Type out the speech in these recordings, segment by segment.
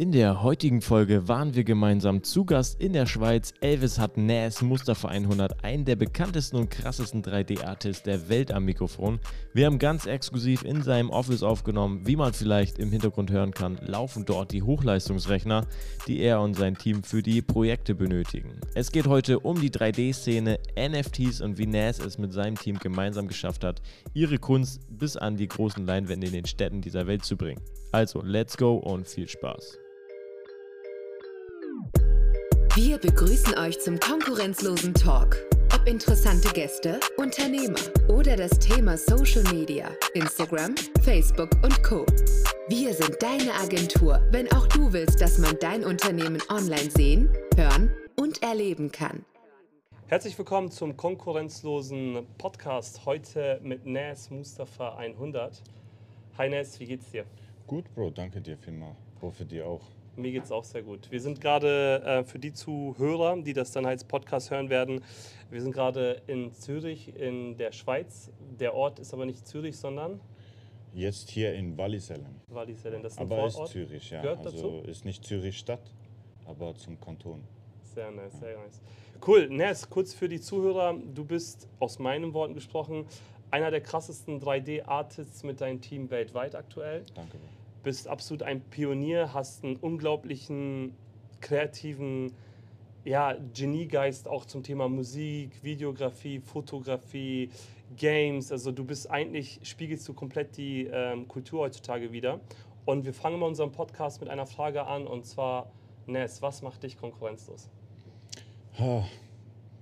In der heutigen Folge waren wir gemeinsam zu Gast in der Schweiz. Elvis hat NAS Mustafa 100, einen der bekanntesten und krassesten 3D-Artists der Welt am Mikrofon. Wir haben ganz exklusiv in seinem Office aufgenommen. Wie man vielleicht im Hintergrund hören kann, laufen dort die Hochleistungsrechner, die er und sein Team für die Projekte benötigen. Es geht heute um die 3D-Szene, NFTs und wie NAS es mit seinem Team gemeinsam geschafft hat, ihre Kunst bis an die großen Leinwände in den Städten dieser Welt zu bringen. Also, let's go und viel Spaß. Wir begrüßen euch zum konkurrenzlosen Talk. Ob interessante Gäste, Unternehmer oder das Thema Social Media, Instagram, Facebook und Co. Wir sind deine Agentur, wenn auch du willst, dass man dein Unternehmen online sehen, hören und erleben kann. Herzlich willkommen zum konkurrenzlosen Podcast. Heute mit Nas Mustafa 100. Hi Nas, wie geht's dir? Gut, Bro, danke dir vielmals. Hoffe dir auch. Mir geht es auch sehr gut. Wir sind gerade äh, für die Zuhörer, die das dann als Podcast hören werden, wir sind gerade in Zürich in der Schweiz. Der Ort ist aber nicht Zürich, sondern Jetzt hier in Wallisellen. Wallisellen. Das ist ein Aber ist Vorort. Zürich, ja. Gehört also dazu? ist nicht Zürich Stadt, aber zum Kanton. Sehr nice, sehr nice. Cool, Nes, kurz für die Zuhörer. Du bist, aus meinen Worten gesprochen, einer der krassesten 3D-Artists mit deinem Team weltweit aktuell. Danke. Bist absolut ein Pionier, hast einen unglaublichen kreativen ja, Geniegeist auch zum Thema Musik, Videografie, Fotografie, Games. Also du bist eigentlich, spiegelst du komplett die ähm, Kultur heutzutage wieder. Und wir fangen mal unseren Podcast mit einer Frage an und zwar, Nes, was macht dich konkurrenzlos?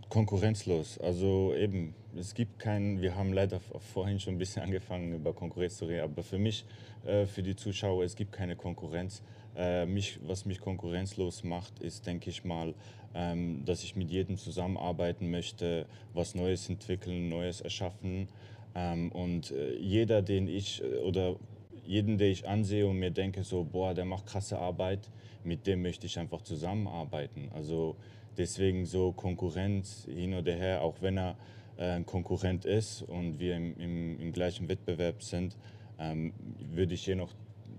Konkurrenzlos. Also eben, es gibt keinen, wir haben leider vorhin schon ein bisschen angefangen über Konkurrenz zu reden, aber für mich, äh, für die Zuschauer, es gibt keine Konkurrenz. Äh, mich, was mich konkurrenzlos macht, ist, denke ich mal, ähm, dass ich mit jedem zusammenarbeiten möchte, was Neues entwickeln, Neues erschaffen. Ähm, und äh, jeder, den ich äh, oder jeden, den ich ansehe und mir denke, so, boah, der macht krasse Arbeit, mit dem möchte ich einfach zusammenarbeiten. Also deswegen so Konkurrenz hin oder her, auch wenn er äh, ein Konkurrent ist und wir im, im, im gleichen Wettbewerb sind, ähm, würde ich jedoch,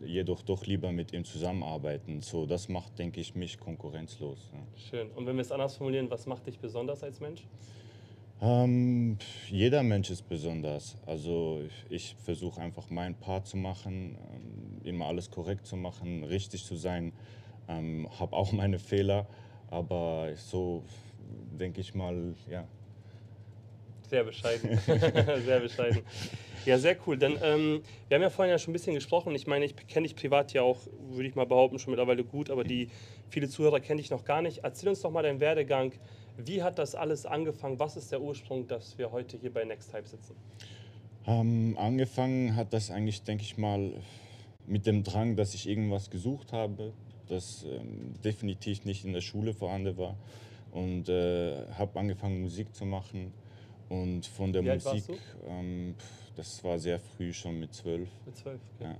jedoch doch lieber mit ihm zusammenarbeiten. So, das macht, denke ich, mich konkurrenzlos. Ja. Schön. Und wenn wir es anders formulieren, was macht dich besonders als Mensch? Ähm, jeder Mensch ist besonders. Also ich, ich versuche einfach meinen Part zu machen, ähm, immer alles korrekt zu machen, richtig zu sein. Ähm, habe auch meine Fehler, aber so denke ich mal, ja. Sehr bescheiden. sehr bescheiden. Ja, sehr cool. Dann, ähm, wir haben ja vorhin ja schon ein bisschen gesprochen. Ich meine, ich kenne dich privat ja auch, würde ich mal behaupten, schon mittlerweile gut, aber die viele Zuhörer kennen dich noch gar nicht. Erzähl uns doch mal deinen Werdegang. Wie hat das alles angefangen? Was ist der Ursprung, dass wir heute hier bei Next Type sitzen? Ähm, angefangen hat das eigentlich, denke ich mal, mit dem Drang, dass ich irgendwas gesucht habe, das ähm, definitiv nicht in der Schule vorhanden war. Und äh, habe angefangen, Musik zu machen. Und von der Wie Musik, ähm, das war sehr früh, schon mit zwölf. Mit zwölf. Okay. Ja.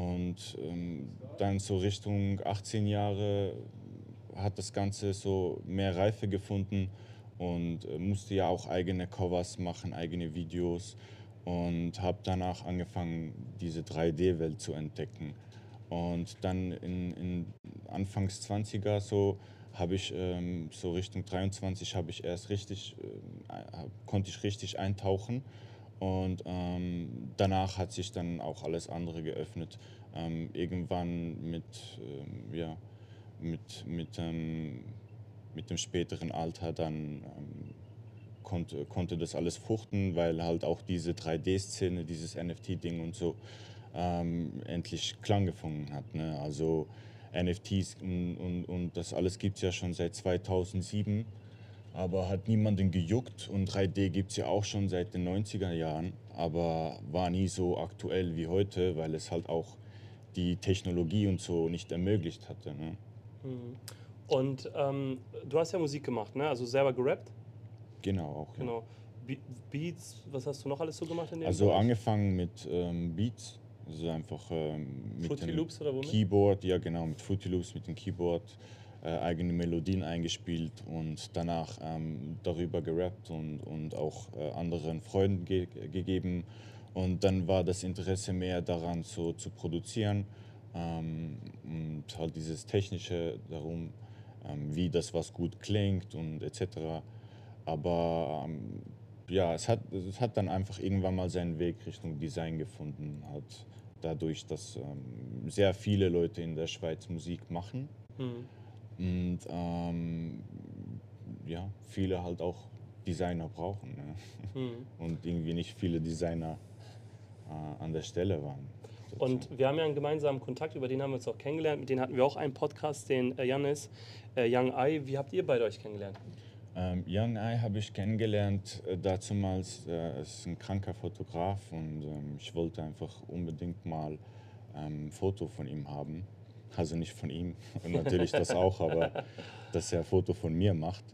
Und ähm, dann so Richtung 18 Jahre hat das Ganze so mehr Reife gefunden und äh, musste ja auch eigene Covers machen, eigene Videos und habe danach angefangen, diese 3D-Welt zu entdecken. Und dann in, in Anfangs 20er so habe ich ähm, so Richtung 23 habe ich erst richtig äh, konnte ich richtig eintauchen und ähm, danach hat sich dann auch alles andere geöffnet. Ähm, irgendwann mit ähm, ja mit mit ähm, mit dem späteren Alter dann ähm, konnte, konnte das alles fruchten, weil halt auch diese 3D-Szene, dieses NFT-Ding und so ähm, endlich Klang gefunden hat. Ne? Also NFTs und, und, und das alles gibt es ja schon seit 2007, aber hat niemanden gejuckt und 3D gibt es ja auch schon seit den 90er Jahren, aber war nie so aktuell wie heute, weil es halt auch die Technologie und so nicht ermöglicht hatte. Ne? Mhm. Und ähm, du hast ja Musik gemacht, ne? Also selber gerappt? Genau auch. Genau. Be Beats, was hast du noch alles so gemacht in dem Also Bereich? angefangen mit ähm, Beats, also einfach ähm, mit Fruity dem Loops oder womit? Keyboard, ja genau, mit Fruity Loops, mit dem Keyboard, äh, eigene Melodien eingespielt und danach ähm, darüber gerappt und, und auch äh, anderen Freunden ge gegeben. Und dann war das Interesse mehr daran, so zu produzieren ähm, und halt dieses Technische darum, ähm, wie das was gut klingt und etc. Aber ähm, ja, es hat, es hat dann einfach irgendwann mal seinen Weg Richtung Design gefunden, halt dadurch, dass ähm, sehr viele Leute in der Schweiz Musik machen Mhm. und ähm, ja, viele halt auch Designer brauchen ne? Mhm. und irgendwie nicht viele Designer äh, an der Stelle waren. Und wir haben ja einen gemeinsamen Kontakt, über den haben wir uns auch kennengelernt. Mit denen hatten wir auch einen Podcast, den äh, Janis, äh, Young Eye. Wie habt ihr beide euch kennengelernt? Ähm, Young Eye habe ich kennengelernt, äh, dazumals, äh, ist ein kranker Fotograf und ähm, ich wollte einfach unbedingt mal ähm, ein Foto von ihm haben. Also nicht von ihm, und natürlich das auch, aber dass er ein Foto von mir macht.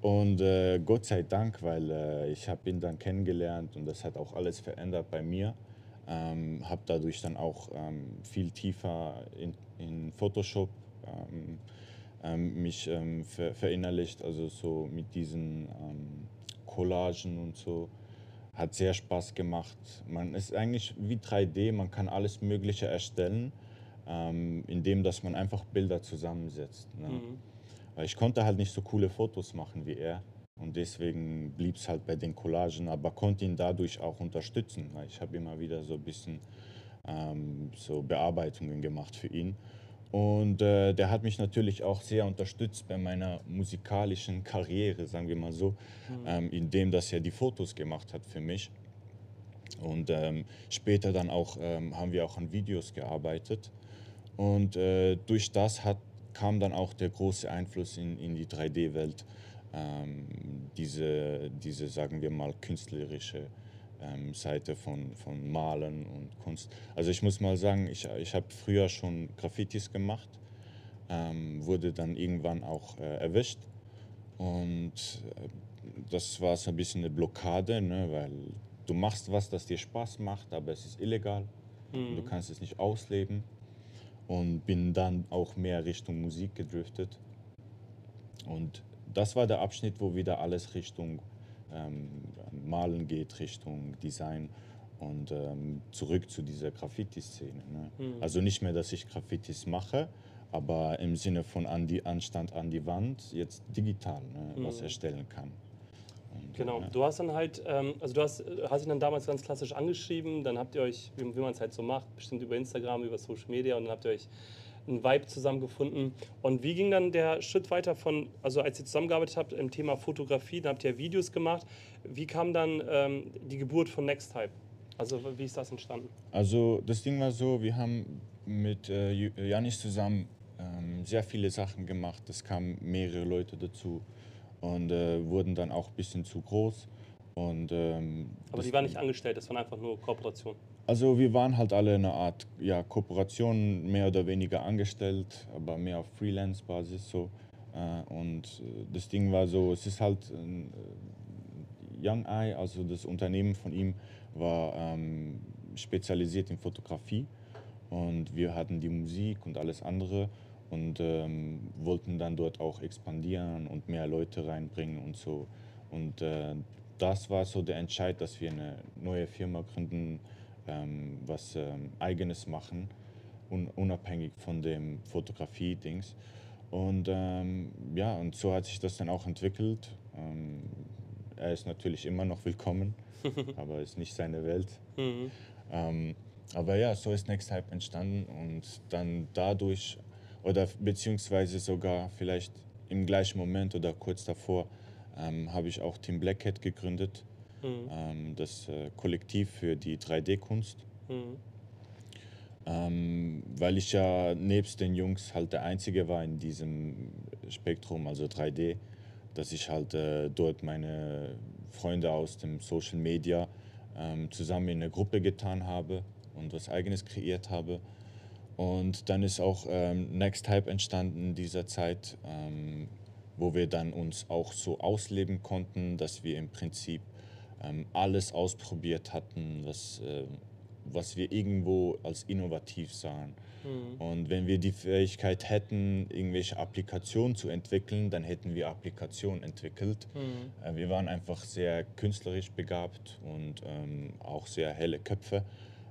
Und äh, Gott sei Dank, weil äh, ich habe ihn dann kennengelernt und das hat auch alles verändert bei mir. Ähm, habe dadurch dann auch ähm, viel tiefer in, in Photoshop ähm, ähm, mich ähm, ver verinnerlicht, also so mit diesen ähm, Collagen und so. Hat sehr Spaß gemacht. Man ist eigentlich wie 3D, man kann alles Mögliche erstellen, ähm, indem dass man einfach Bilder zusammensetzt. Ne? Mhm. Weil ich konnte halt nicht so coole Fotos machen wie er. Und deswegen blieb es halt bei den Collagen, aber konnte ihn dadurch auch unterstützen. Ich habe immer wieder so ein bisschen ähm, so Bearbeitungen gemacht für ihn. Und äh, der hat mich natürlich auch sehr unterstützt bei meiner musikalischen Karriere, sagen wir mal so, ähm, indem dass er die Fotos gemacht hat für mich. Und ähm, später dann auch ähm, haben wir auch an Videos gearbeitet. Und äh, durch das hat, kam dann auch der große Einfluss in, in die 3D-Welt. Ähm, diese, diese, sagen wir mal, künstlerische ähm, Seite von, von Malen und Kunst. Also ich muss mal sagen, ich, ich habe früher schon Graffitis gemacht, ähm, wurde dann irgendwann auch äh, erwischt. Und äh, das war so ein bisschen eine Blockade, ne, weil du machst was, das dir Spaß macht, aber es ist illegal. Mhm. Du kannst es nicht ausleben. Und bin dann auch mehr Richtung Musik gedriftet. Und das war der Abschnitt, wo wieder alles Richtung ähm, Malen geht, Richtung Design und ähm, zurück zu dieser Graffiti-Szene. Ne? Mhm. Also nicht mehr, dass ich Graffitis mache, aber im Sinne von an die Anstand an die Wand, jetzt digital ne, was Mhm. erstellen kann. Und, Genau, äh, du hast dann halt, ähm, also du hast, hast ihn dann damals ganz klassisch angeschrieben, dann habt ihr euch, wie, wie man es halt so macht, bestimmt über Instagram, über Social Media und dann habt ihr euch einen Vibe zusammengefunden. Und wie ging dann der Schritt weiter von, also als ihr zusammengearbeitet habt im Thema Fotografie, dann habt ihr Videos gemacht, wie kam dann ähm, die Geburt von Next Type? Also wie ist das entstanden? Also das Ding war so, wir haben mit äh, Ju- Janis zusammen ähm, sehr viele Sachen gemacht. Es kamen mehrere Leute dazu und äh, wurden dann auch ein bisschen zu groß. Und, ähm, Aber die waren nicht angestellt, das waren einfach nur Kooperationen. Also wir waren halt alle eine Art ja, Kooperation, mehr oder weniger angestellt, aber mehr auf Freelance-Basis so. Äh, und äh, das Ding war so, es ist halt äh, Young Eye, also das Unternehmen von ihm, war ähm, spezialisiert in Fotografie und wir hatten die Musik und alles andere und ähm, wollten dann dort auch expandieren und mehr Leute reinbringen und so. Und äh, das war so der Entscheid, dass wir eine neue Firma gründen, ähm, was ähm, eigenes machen, un unabhängig von dem Fotografie-Dings. Und ähm, ja, und so hat sich das dann auch entwickelt. Ähm, er ist natürlich immer noch willkommen, aber ist nicht seine Welt. Mhm. Ähm, aber ja, so ist Next Hype entstanden und dann dadurch oder beziehungsweise sogar vielleicht im gleichen Moment oder kurz davor ähm, habe ich auch Team Black Hat gegründet, Mhm. ähm, das äh, Kollektiv für die 3D-Kunst. Mhm. Ähm, weil ich ja nebst den Jungs halt der Einzige war in diesem Spektrum, also 3D, dass ich halt äh, dort meine Freunde aus dem Social Media ähm, zusammen in eine Gruppe getan habe und was eigenes kreiert habe. Und dann ist auch ähm, Next Hype entstanden in dieser Zeit, ähm, wo wir dann uns auch so ausleben konnten, dass wir im Prinzip ähm, alles ausprobiert hatten, was, äh, was wir irgendwo als innovativ sahen. Mhm. Und wenn wir die Fähigkeit hätten, irgendwelche Applikationen zu entwickeln, dann hätten wir Applikationen entwickelt. Mhm. Äh, Wir waren einfach sehr künstlerisch begabt und ähm, auch sehr helle Köpfe.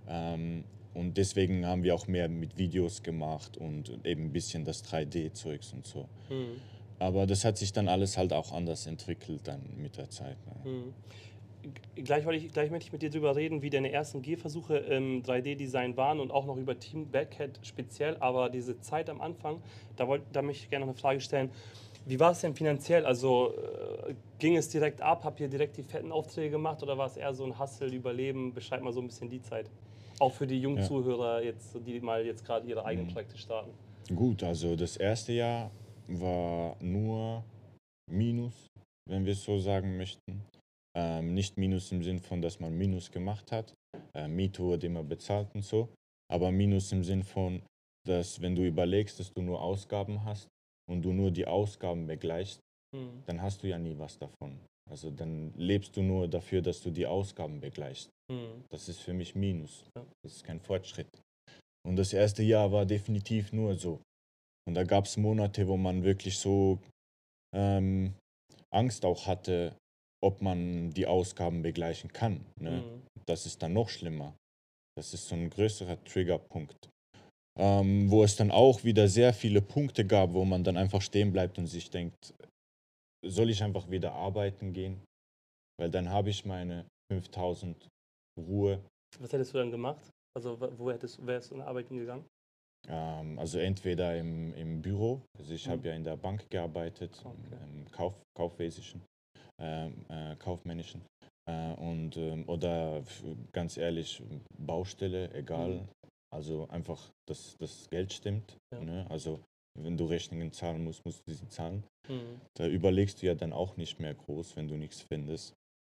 Ähm, und deswegen haben wir auch mehr mit Videos gemacht und eben ein bisschen das 3D-Zeugs und so. Mhm. Aber das hat sich dann alles halt auch anders entwickelt dann mit der Zeit. Ne? Gleich, wollte ich, gleich möchte ich mit dir darüber reden, wie deine ersten Gehversuche im 3D-Design waren und auch noch über Team Backhead speziell. Aber diese Zeit am Anfang, da, wollt, da möchte ich gerne noch eine Frage stellen. Wie war es denn finanziell? Also äh, ging es direkt ab? Habt ihr direkt die fetten Aufträge gemacht oder war es eher so ein Hustle, Überleben? Beschreib mal so ein bisschen die Zeit. Auch für die jungen Ja. Zuhörer, jetzt, die mal jetzt gerade ihre eigenen Mhm. Projekte starten. Gut, also das erste Jahr war nur Minus, wenn wir es so sagen möchten. Ähm, nicht Minus im Sinn von, dass man Minus gemacht hat. Äh, Miete wurde immer bezahlt und so. Aber Minus im Sinn von, dass wenn du überlegst, dass du nur Ausgaben hast und du nur die Ausgaben begleichst, Mhm. dann hast du ja nie was davon. Also dann lebst du nur dafür, dass du die Ausgaben begleichst. Mhm. Das ist für mich Minus. Ja. Das ist kein Fortschritt. Und das erste Jahr war definitiv nur so. Und da gab es Monate, wo man wirklich so ähm, Angst auch hatte, ob man die Ausgaben begleichen kann. Ne? Mhm. Das ist dann noch schlimmer. Das ist so ein größerer Triggerpunkt. Ähm, wo es dann auch wieder sehr viele Punkte gab, wo man dann einfach stehen bleibt und sich denkt, soll ich einfach wieder arbeiten gehen? Weil dann habe ich meine 5000 Ruhe. Was hättest du dann gemacht? Also wo hättest, wärst du in Arbeiten gegangen? Ähm, also entweder im, im Büro, also ich Mhm. habe ja in der Bank gearbeitet, Okay. im, Kauf, Kaufwesischen, ähm, äh, Kaufmännischen. Äh, und, ähm, oder ganz ehrlich, Baustelle, egal. Mhm. Also einfach, dass das Geld stimmt. Ja. Ne? Also wenn du Rechnungen zahlen musst, musst du sie zahlen. Mhm. Da überlegst du ja dann auch nicht mehr groß, wenn du nichts findest.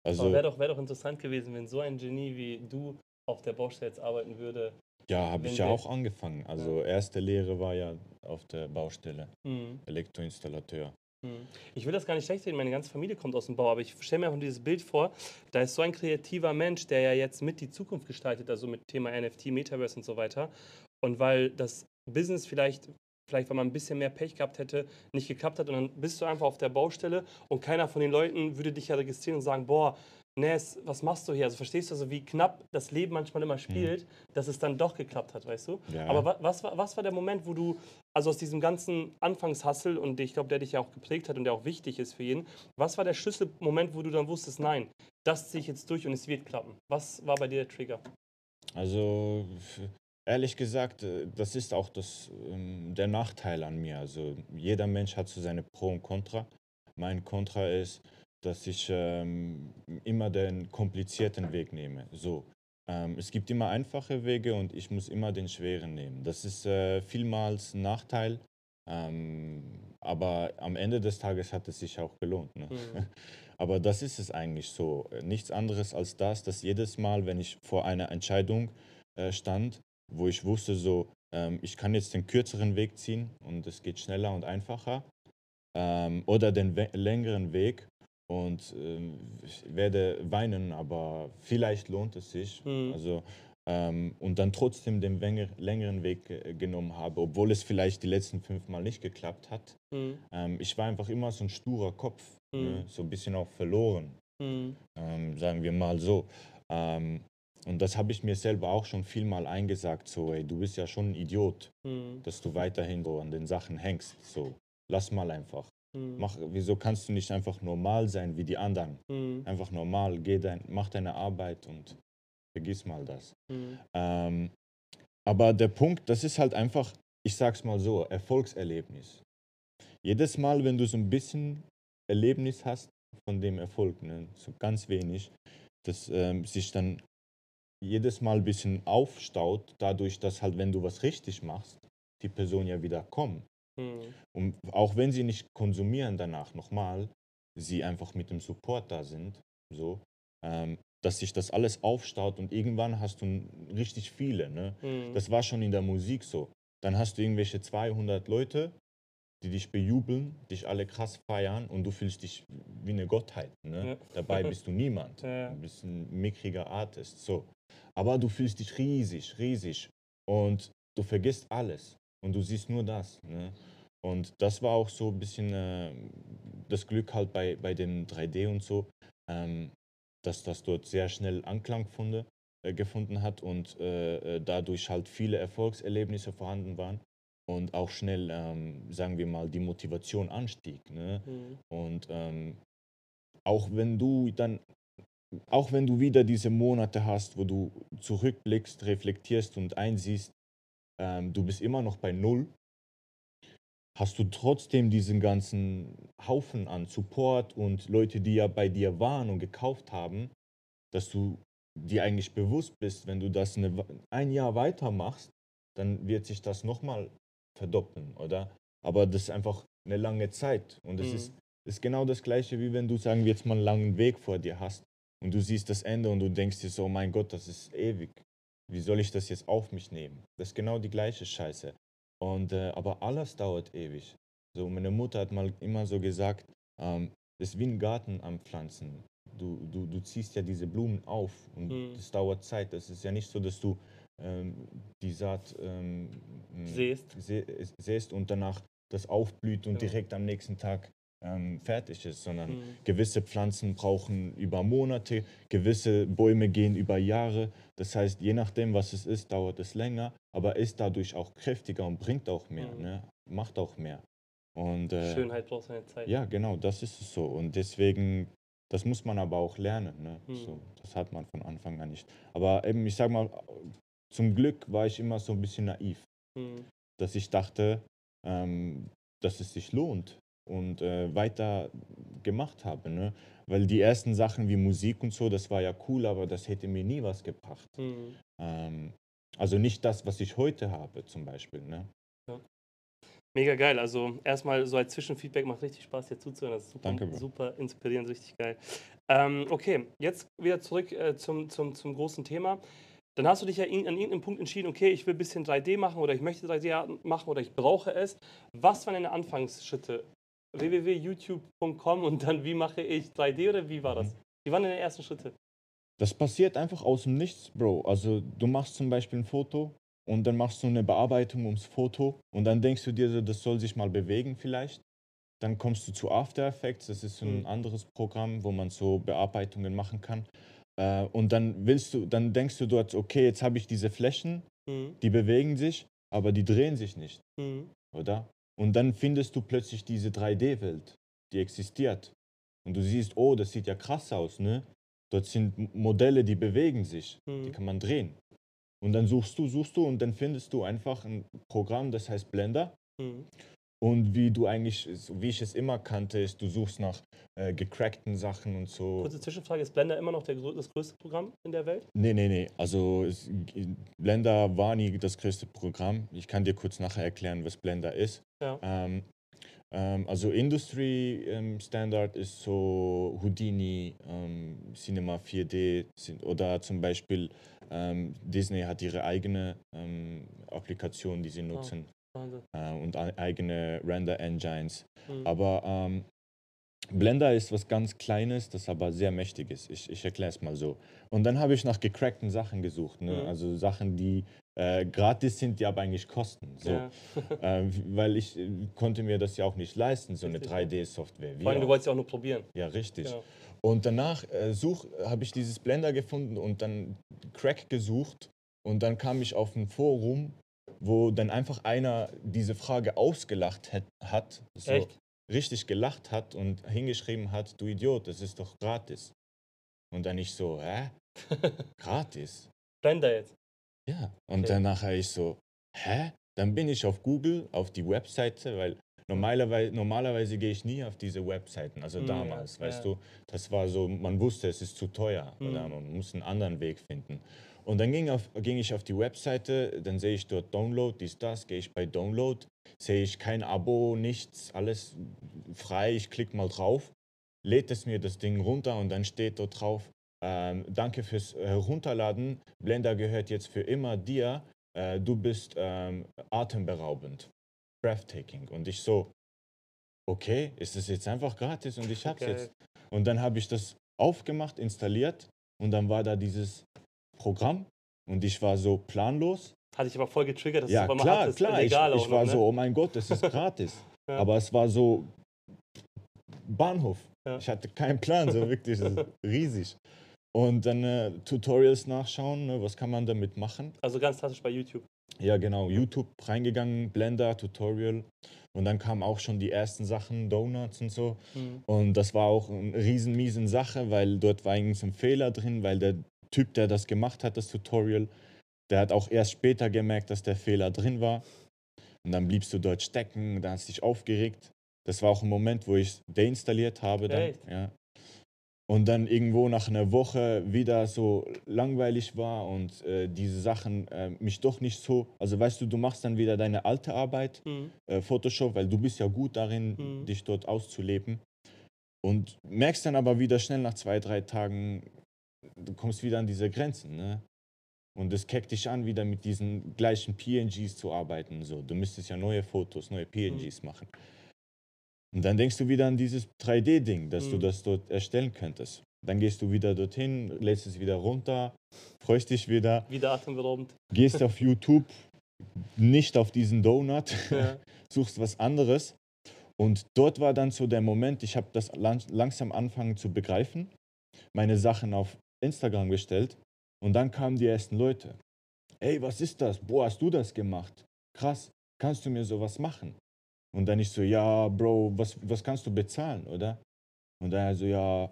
Also Aber wäre doch, wär doch interessant gewesen, wenn so ein Genie wie du auf der Baustelle jetzt arbeiten würde. ja, habe ich ja auch angefangen. Also erste Lehre war ja auf der Baustelle, Mhm. Elektroinstallateur. Mhm. Ich will das gar nicht schlecht reden, meine ganze Familie kommt aus dem Bau, aber ich stelle mir einfach dieses Bild vor, da ist so ein kreativer Mensch, der ja jetzt mit die Zukunft gestaltet, also mit Thema NFT, Metaverse und so weiter. Und weil das Business vielleicht, vielleicht weil man ein bisschen mehr Pech gehabt hätte, nicht geklappt hat und dann bist du einfach auf der Baustelle und keiner von den Leuten würde dich ja registrieren und sagen, boah, Nes, was machst du hier? Also verstehst du also, wie knapp das Leben manchmal immer spielt, dass es dann doch geklappt hat, weißt du? Ja. Aber wa was, war, was war der Moment, wo du, also aus diesem ganzen Anfangshassel und ich glaube, der dich ja auch geprägt hat und der auch wichtig ist für jeden, was war der Schlüsselmoment, wo du dann wusstest, nein, das ziehe ich jetzt durch und es wird klappen? Was war bei dir der Trigger? Also ehrlich gesagt, äh, das ist auch das, ähm, der Nachteil an mir. Also jeder Mensch hat so seine Pro und Contra. Mein Contra ist, dass ich ähm, immer den komplizierten Weg nehme. So, ähm, es gibt immer einfache Wege und ich muss immer den schweren nehmen. Das ist äh, vielmals ein Nachteil, ähm, aber am Ende des Tages hat es sich auch gelohnt. Ne? Mhm. Aber das ist es eigentlich so. Nichts anderes als das, dass jedes Mal, wenn ich vor einer Entscheidung äh, stand, wo ich wusste, so, ähm, ich kann jetzt den kürzeren Weg ziehen und es geht schneller und einfacher, ähm, oder den längeren Weg und ähm, ich werde weinen, aber vielleicht lohnt es sich. Mhm. Also, ähm, und dann trotzdem den länger, längeren Weg äh, genommen habe, obwohl es vielleicht die letzten fünf Mal nicht geklappt hat. Mhm. Ähm, ich war einfach immer so ein sturer Kopf, Mhm. ne? so ein bisschen auch verloren, Mhm. ähm, sagen wir mal so. Ähm, und das habe ich mir selber auch schon viel mal eingesagt, so, ey, du bist ja schon ein Idiot, Mhm. dass du weiterhin so an den Sachen hängst, so, lass mal einfach. Mhm. Mach, wieso kannst du nicht einfach normal sein wie die anderen? Mhm. Einfach normal, geh dein, mach deine Arbeit und vergiss mal das. Mhm. Ähm, aber der Punkt, das ist halt einfach, ich sag's mal so, Erfolgserlebnis. Jedes Mal, wenn du so ein bisschen Erlebnis hast von dem Erfolg, ne, so ganz wenig, das ähm, sich dann jedes Mal ein bisschen aufstaut, dadurch, dass halt, wenn du was richtig machst, die Person ja wieder kommt. Mhm. Und auch wenn sie nicht konsumieren danach nochmal, sie einfach mit dem Support da sind, so, ähm, dass sich das alles aufstaut und irgendwann hast du richtig viele. Ne? Mhm. Das war schon in der Musik so. Dann hast du irgendwelche 200 Leute, die dich bejubeln, dich alle krass feiern und du fühlst dich wie eine Gottheit. Ne? Ja. Dabei bist du niemand. Ja. Du bist ein mickriger Artist. So. Aber du fühlst dich riesig, riesig. Und du vergisst alles. Und du siehst nur das. Ne? Und das war auch so ein bisschen äh, das Glück halt bei, bei dem 3D und so, ähm, dass das dort sehr schnell Anklang funde. äh, gefunden hat und äh, äh, dadurch halt viele Erfolgserlebnisse vorhanden waren und auch schnell, ähm, sagen wir mal, die Motivation anstieg. Ne? Mhm. Und ähm, auch wenn du dann, auch wenn du wieder diese Monate hast, wo du zurückblickst, reflektierst und einsiehst, ähm, du bist immer noch bei Null, hast du trotzdem diesen ganzen Haufen an Support und Leute, die ja bei dir waren und gekauft haben, dass du dir eigentlich bewusst bist, wenn du das eine, ein Jahr weitermachst, dann wird sich das nochmal verdoppeln, oder? Aber das ist einfach eine lange Zeit und es Mhm. ist, ist genau das gleiche, wie wenn du, sagen wir jetzt mal, einen langen Weg vor dir hast und du siehst das Ende und du denkst dir so, oh mein Gott, das ist ewig. Wie soll ich das jetzt auf mich nehmen? Das ist genau die gleiche Scheiße. Und, äh, aber alles dauert ewig. So, meine Mutter hat mal immer so gesagt, ähm, das ist wie ein Garten am Pflanzen. Du, du, du ziehst ja diese Blumen auf und Mhm. das dauert Zeit. Das ist ja nicht so, dass du ähm, die Saat ähm, Säst. sä säst und danach das aufblüht und Ja. direkt am nächsten Tag ähm, fertig ist, sondern Mhm. gewisse Pflanzen brauchen über Monate, gewisse Bäume gehen über Jahre. Das heißt, je nachdem, was es ist, dauert es länger, aber ist dadurch auch kräftiger und bringt auch mehr, Mhm. ne? macht auch mehr. Und, äh, Schönheit braucht seine Zeit. ja, genau, das ist es so. Und deswegen, das muss man aber auch lernen. Ne? Mhm. So, das hat man von Anfang an nicht. Aber eben, ich sag mal, zum Glück war ich immer so ein bisschen naiv, Mhm. dass ich dachte, ähm, dass es sich lohnt und äh, weiter gemacht habe. Ne? Weil die ersten Sachen wie Musik und so, das war ja cool, aber das hätte mir nie was gebracht. Mhm. Ähm, also nicht das, was ich heute habe, zum Beispiel. Ne? Mega geil. Also erstmal so als Zwischenfeedback macht richtig Spaß, dir zuzuhören. Das ist super, Danke, super inspirierend, richtig geil. Ähm, okay, jetzt wieder zurück äh, zum, zum, zum großen Thema. Dann hast du dich ja in, an irgendeinem Punkt entschieden, okay, ich will ein bisschen 3D machen oder ich möchte 3D machen oder ich brauche es. Was waren deine Anfangsschritte? www.youtube.com und dann wie mache ich 3D oder wie war das? Wie waren deine ersten Schritte? Das passiert einfach aus dem Nichts, Bro. Also du machst zum Beispiel ein Foto und dann machst du eine Bearbeitung ums Foto und dann denkst du dir so, das soll sich mal bewegen vielleicht. Dann kommst du zu After Effects, das ist ein Mhm. anderes Programm, wo man so Bearbeitungen machen kann. Äh, und dann willst du, dann denkst du dort, okay, jetzt habe ich diese Flächen, Mhm. die bewegen sich, aber die drehen sich nicht, Mhm. oder? Und dann findest du plötzlich diese 3D-Welt, die existiert. Und du siehst, oh, das sieht ja krass aus, ne? Dort sind Modelle, die bewegen sich, die Mhm. kann man drehen. Und dann suchst du, suchst du und dann findest du einfach ein Programm, das heißt Blender. Mhm. Und wie du eigentlich, wie ich es immer kannte, ist, du suchst nach äh, gecrackten Sachen und so. Kurze Zwischenfrage, ist Blender immer noch der, das größte Programm in der Welt? Nee, nee, nee. Also es, Blender war nie das größte Programm. Ich kann dir kurz nachher erklären, was Blender ist. Ja. Ähm, ähm, also Industry ähm, Standard ist so Houdini, ähm, Cinema 4D sind, oder zum Beispiel ähm, Disney hat ihre eigene ähm, Applikation, die sie nutzen Wahnsinn. Äh, und ei- eigene Render Engines. Mhm. Aber ähm, Blender ist was ganz Kleines, das aber sehr mächtig ist. Ich, ich erkläre es mal so. Und dann habe ich nach gecrackten Sachen gesucht. Ne? Mhm. Also Sachen, die äh, gratis sind, die aber eigentlich kosten. So. Ja. äh, weil ich äh, konnte mir das ja auch nicht leisten, so eine Richtig, ja. 3D-Software. Vor allem, du wolltest ja auch nur probieren. Ja, richtig. Genau. Und danach äh, such, habe ich dieses Blender gefunden und dann Crack gesucht. Und dann kam ich auf ein Forum, wo dann einfach einer diese Frage ausgelacht hat, so Echt? richtig gelacht hat und hingeschrieben hat, du Idiot, das ist doch gratis. Und dann ich so, hä? Gratis? Blender jetzt. Ja. Und Okay. dann nachher ich so, hä? Dann bin ich auf Google, auf die Webseite, weil normalerweise, normalerweise gehe ich nie auf diese Webseiten, also Mhm, damals, ja, weißt ja. du, das war so, man wusste, es ist zu teuer oder Mhm. man muss einen anderen Weg finden. Und dann ging, auf, ging ich auf die Webseite, dann sehe ich dort Download, dies, das, gehe ich bei Download, sehe ich kein Abo, nichts, alles frei, ich klicke mal drauf, lädt es mir das Ding runter und dann steht dort drauf, ähm, danke fürs Herunterladen, Blender gehört jetzt für immer dir, äh, du bist ähm, atemberaubend, breathtaking. Und ich so, okay, ist es jetzt einfach gratis und ich hab's Geil. jetzt. Und dann habe ich das aufgemacht, installiert und dann war da dieses Programm und ich war so planlos. Hatte ich aber voll getriggert, dass ja, es aber mal klar, hattest. klar, ich, Legal auch ich war noch, ne? so, oh mein Gott, das ist gratis. Ja. Aber es war so Bahnhof. Ja. Ich hatte keinen Plan, so wirklich ist riesig. und dann äh, Tutorials nachschauen, ne, was kann man damit machen. Also ganz klassisch bei YouTube. Ja, genau, YouTube reingegangen, Blender, Tutorial. Und dann kamen auch schon die ersten Sachen, Donuts und so. Mhm. Und das war auch eine riesen miesen Sache, weil dort war irgendwie so ein Fehler drin, weil der Typ, der das gemacht hat, das Tutorial, der hat auch erst später gemerkt, dass der Fehler drin war. Und dann bliebst du dort stecken, da hast du dich aufgeregt. Das war auch ein Moment, wo ich es deinstalliert habe. Dann, ja. Und dann irgendwo nach einer Woche wieder so langweilig war und äh, diese Sachen äh, mich doch nicht so, also weißt du, du machst dann wieder deine alte Arbeit, Mhm. äh, Photoshop, weil du bist ja gut darin, Mhm. dich dort auszuleben. Und merkst dann aber wieder schnell nach zwei, drei Tagen, du kommst wieder an diese Grenzen. Ne? Und es keckt dich an, wieder mit diesen gleichen PNGs zu arbeiten. So, du müsstest ja neue Fotos, neue PNGs machen. Und dann denkst du wieder an dieses 3D-Ding, dass du Mhm. das dort erstellen könntest. Dann gehst du wieder dorthin, lädst es wieder runter, freust dich wieder, Wieder atemberaubend. gehst auf YouTube, nicht auf diesen Donut, Ja. suchst was anderes. Und dort war dann so der Moment, ich habe das lang, langsam anfangen zu begreifen, meine Sachen auf Instagram gestellt und dann kamen die ersten Leute. Ey, was ist das? Boah, hast du das gemacht? Krass, kannst du mir sowas machen? Und dann ich so, ja, Bro, was, was kannst du bezahlen, oder? Und dann er so, ja,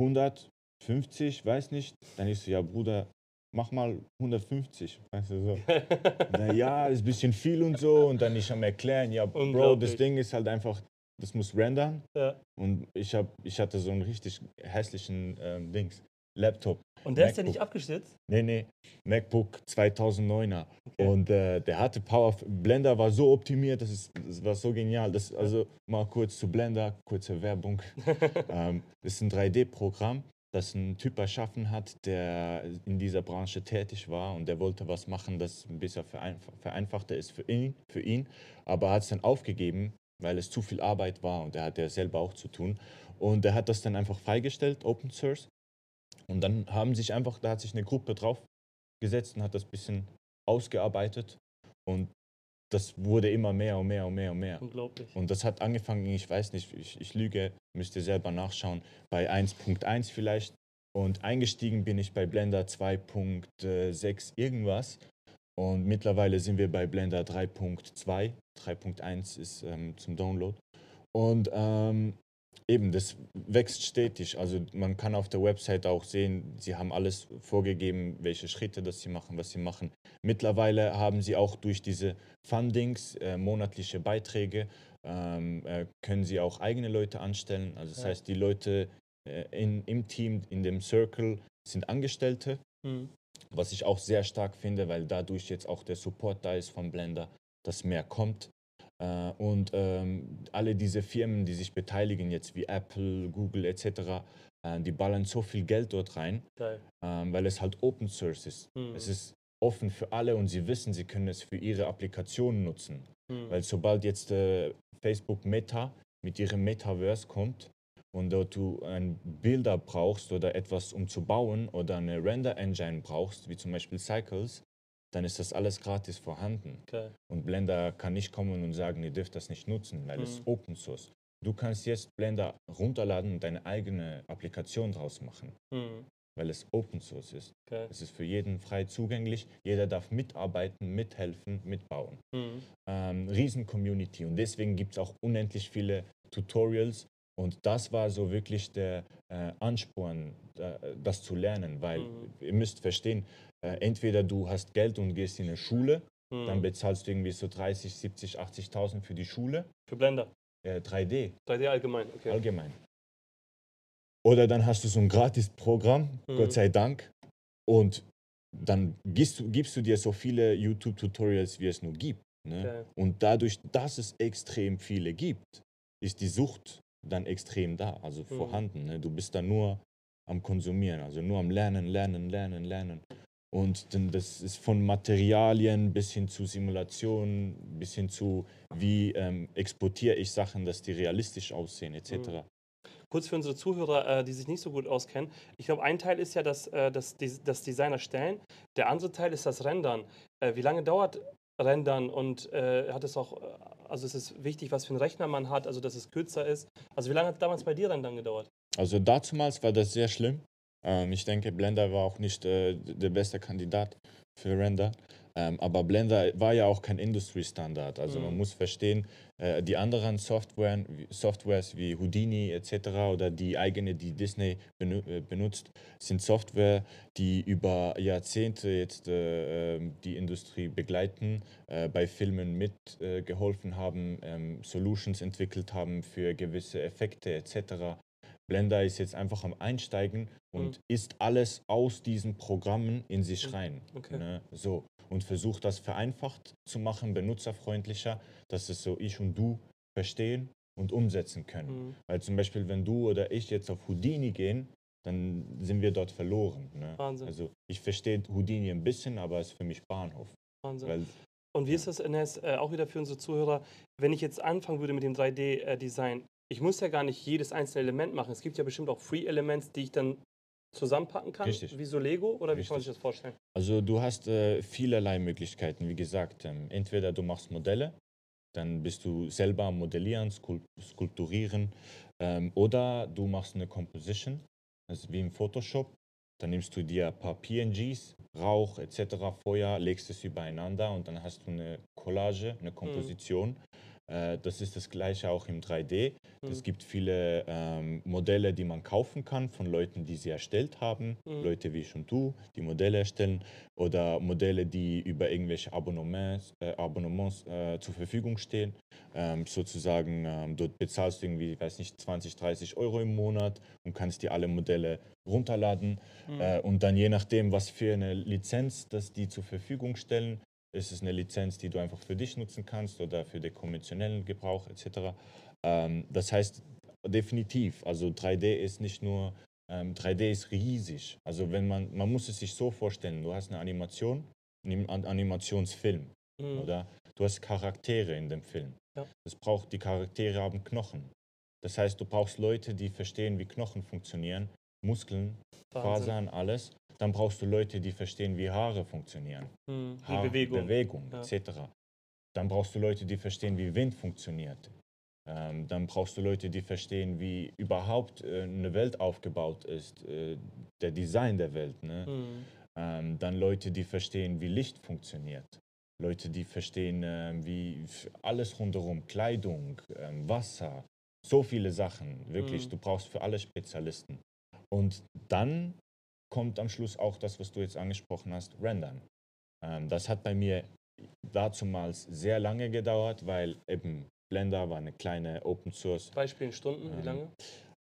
150, weiß nicht. Dann ich so, ja, Bruder, mach mal 150, weißt du so. Na ja, ist ein bisschen viel und so. Und dann ich am erklären, ja, Bro, das. Ding ist halt einfach, das muss rendern. Ja. Und ich, hab, ich hatte so einen richtig hässlichen ähm, Dings, Laptop. Und der ist ja MacBook. nicht abgestürzt? Nee, nee, MacBook 2009er. Okay. Und äh, der hatte Power, Blender war so optimiert, das, ist, das war so genial. Das, also mal kurz zu Blender, kurze Werbung. ähm, das ist ein 3D-Programm, das ein Typ erschaffen hat, der in dieser Branche tätig war und der wollte was machen, das ein bisschen vereinf vereinfachter ist für ihn, für ihn. aber hat es dann aufgegeben, weil es zu viel Arbeit war und er hat ja selber auch zu tun. Und er hat das dann einfach freigestellt, Open Source. Und dann haben sich einfach, da hat sich eine Gruppe drauf gesetzt und hat das ein bisschen ausgearbeitet. Und das wurde immer mehr und mehr und mehr und mehr. Unglaublich. Und das hat angefangen, ich weiß nicht, ich, ich lüge, müsst ihr selber nachschauen, bei 1.1 vielleicht. Und eingestiegen bin ich bei Blender 2.6 irgendwas. Und mittlerweile sind wir bei Blender 3.2. 3.1 ist ähm, zum Download. Und ähm, eben, das wächst stetig. Also man kann auf der Website auch sehen, sie haben alles vorgegeben, welche Schritte das sie machen, was sie machen. Mittlerweile haben sie auch durch diese Fundings, äh, monatliche Beiträge, ähm, äh, können sie auch eigene Leute anstellen. Also das Ja. heißt, die Leute äh, in, im Team, in dem Circle sind Angestellte, Mhm. Was ich auch sehr stark finde, weil dadurch jetzt auch der Support da ist von Blender, dass mehr kommt. Äh, und ähm, alle diese Firmen, die sich beteiligen, jetzt wie Apple, Google etc., äh, die ballern so viel Geld dort rein, ähm, weil es halt Open Source ist. Mhm. Es ist offen für alle und sie wissen, sie können es für ihre Applikationen nutzen. Mhm. Weil sobald jetzt äh, Facebook Meta mit ihrem Metaverse kommt und dort du ein Bilder brauchst oder etwas um zu bauen oder eine Render Engine brauchst, wie zum Beispiel Cycles, dann ist das alles gratis vorhanden. Geil. Und Blender kann nicht kommen und sagen, ihr dürft das nicht nutzen, weil es Mhm. ist Open Source. Du kannst jetzt Blender runterladen und deine eigene Applikation draus machen, Mhm. weil es Open Source ist. Geil. Es ist für jeden frei zugänglich. Jeder darf mitarbeiten, mithelfen, mitbauen Mhm. ähm, Riesen-Community und deswegen gibt es auch unendlich viele Tutorials und das war so wirklich der äh, Ansporn, äh, das zu lernen, weil Mhm. ihr müsst verstehen, äh, entweder du hast Geld und gehst in eine Schule, dann Mhm. bezahlst du irgendwie so 30, 70, 80.000 für die Schule, Für Blender. äh, 3D 3D allgemein, okay. allgemein. Oder dann hast du so ein Gratis-Programm, Mhm. Gott sei Dank, und dann gibst du, gibst du dir so viele YouTube-Tutorials, wie es nur gibt. Ne? Geil. Und dadurch, dass es extrem viele gibt, ist die Sucht dann extrem da, also Mhm. vorhanden. Ne? Du bist dann nur am Konsumieren, also nur am Lernen, Lernen, Lernen, Lernen. Und dann das ist von Materialien bis hin zu Simulationen, bis hin zu, wie ähm, exportiere ich Sachen, dass die realistisch aussehen, etc. Mhm. Kurz für unsere Zuhörer, äh, die sich nicht so gut auskennen. Ich glaube, ein Teil ist ja das, äh, das, das Designer stellen. Der andere Teil ist das Rendern. Äh, wie lange dauert Rendern und äh, hat es auch, also es ist wichtig, was für einen Rechner man hat, also dass es kürzer ist. Also wie lange hat damals bei dir Rendern gedauert? Also damals war das sehr schlimm, Ähm, ich denke, Blender war auch nicht äh, der beste Kandidat für Render. Ähm, aber Blender war ja auch kein Industry-Standard. Also man Mhm. muss verstehen, äh, die anderen Software, Softwares wie Houdini etc. oder die eigene, die Disney benu äh, benutzt, sind Software, die über Jahrzehnte jetzt äh, ähm, die Industrie begleiten, äh, bei Filmen mitgeholfen äh, haben, ähm, Solutions entwickelt haben für gewisse Effekte etc. Blender ist jetzt einfach am Einsteigen und isst alles aus diesen Programmen in sich Mhm. rein. Okay. Ne? So. Und versucht das vereinfacht zu machen, benutzerfreundlicher, dass es so ich und du verstehen und umsetzen können. Mhm. Weil zum Beispiel, wenn du oder ich jetzt auf Houdini gehen, dann sind wir dort verloren. Ne? Wahnsinn. Also ich verstehe Houdini ein bisschen, aber es ist für mich Bahnhof. Wahnsinn. Weil Und wie ist das, Ines, äh, auch wieder für unsere Zuhörer, wenn ich jetzt anfangen würde mit dem 3D-Design? Ich muss ja gar nicht jedes einzelne Element machen. Es gibt ja bestimmt auch Free-Elements, die ich dann zusammenpacken kann, Richtig. wie so Lego, oder wie kann man sich Richtig. das vorstellen? Also du hast äh, vielerlei Möglichkeiten. Wie gesagt, ähm, entweder du machst Modelle, dann bist du selber am Modellieren, skul skulpturieren, ähm, oder du machst eine Composition, ist wie im Photoshop. Dann nimmst du dir ein paar PNGs, Rauch etc., Feuer, legst es übereinander und dann hast du eine Collage, eine Komposition. Äh, das ist das gleiche auch im 3D. Es Mhm. gibt viele ähm, Modelle, die man kaufen kann von Leuten, die sie erstellt haben. Mhm. Leute wie ich und du, die Modelle erstellen. Oder Modelle, die über irgendwelche Abonnements, äh, Abonnements äh, zur Verfügung stehen. Ähm, sozusagen, ähm, dort bezahlst du irgendwie, weiß nicht, 20, 30 Euro im Monat und kannst dir alle Modelle runterladen. Mhm. Äh, und dann je nachdem, was für eine Lizenz das die zur Verfügung stellen, ist es eine Lizenz, die du einfach für dich nutzen kannst oder für den konventionellen Gebrauch etc. Ähm, das heißt definitiv, also 3D ist nicht nur, ähm, 3D ist riesig. Also wenn man, man muss es sich so vorstellen, du hast eine Animation, einen An- Animationsfilm, Mhm. oder? Du hast Charaktere in dem Film. Ja. Braucht, die Charaktere haben Knochen. Das heißt, du brauchst Leute, die verstehen, wie Knochen funktionieren, Muskeln, Wahnsinn. Fasern, alles. Dann brauchst du Leute, die verstehen, wie Haare funktionieren. Die Haar, Bewegung. Bewegung Ja. etc. Dann brauchst du Leute, die verstehen, wie Wind funktioniert. Ähm, dann brauchst du Leute, die verstehen, wie überhaupt äh, eine Welt aufgebaut ist, äh, der Design der Welt. Ne? Mhm. Ähm, dann Leute, die verstehen, wie Licht funktioniert. Leute, die verstehen, ähm, wie alles rundherum, Kleidung, ähm, Wasser, so viele Sachen. Wirklich, Mhm. du brauchst für alle Spezialisten. Und dann kommt am Schluss auch das, was du jetzt angesprochen hast, Rendern. Ähm, das hat bei mir dazumals sehr lange gedauert, weil eben Blender war eine kleine Open Source Beispiel in Stunden, wie Ähm, lange?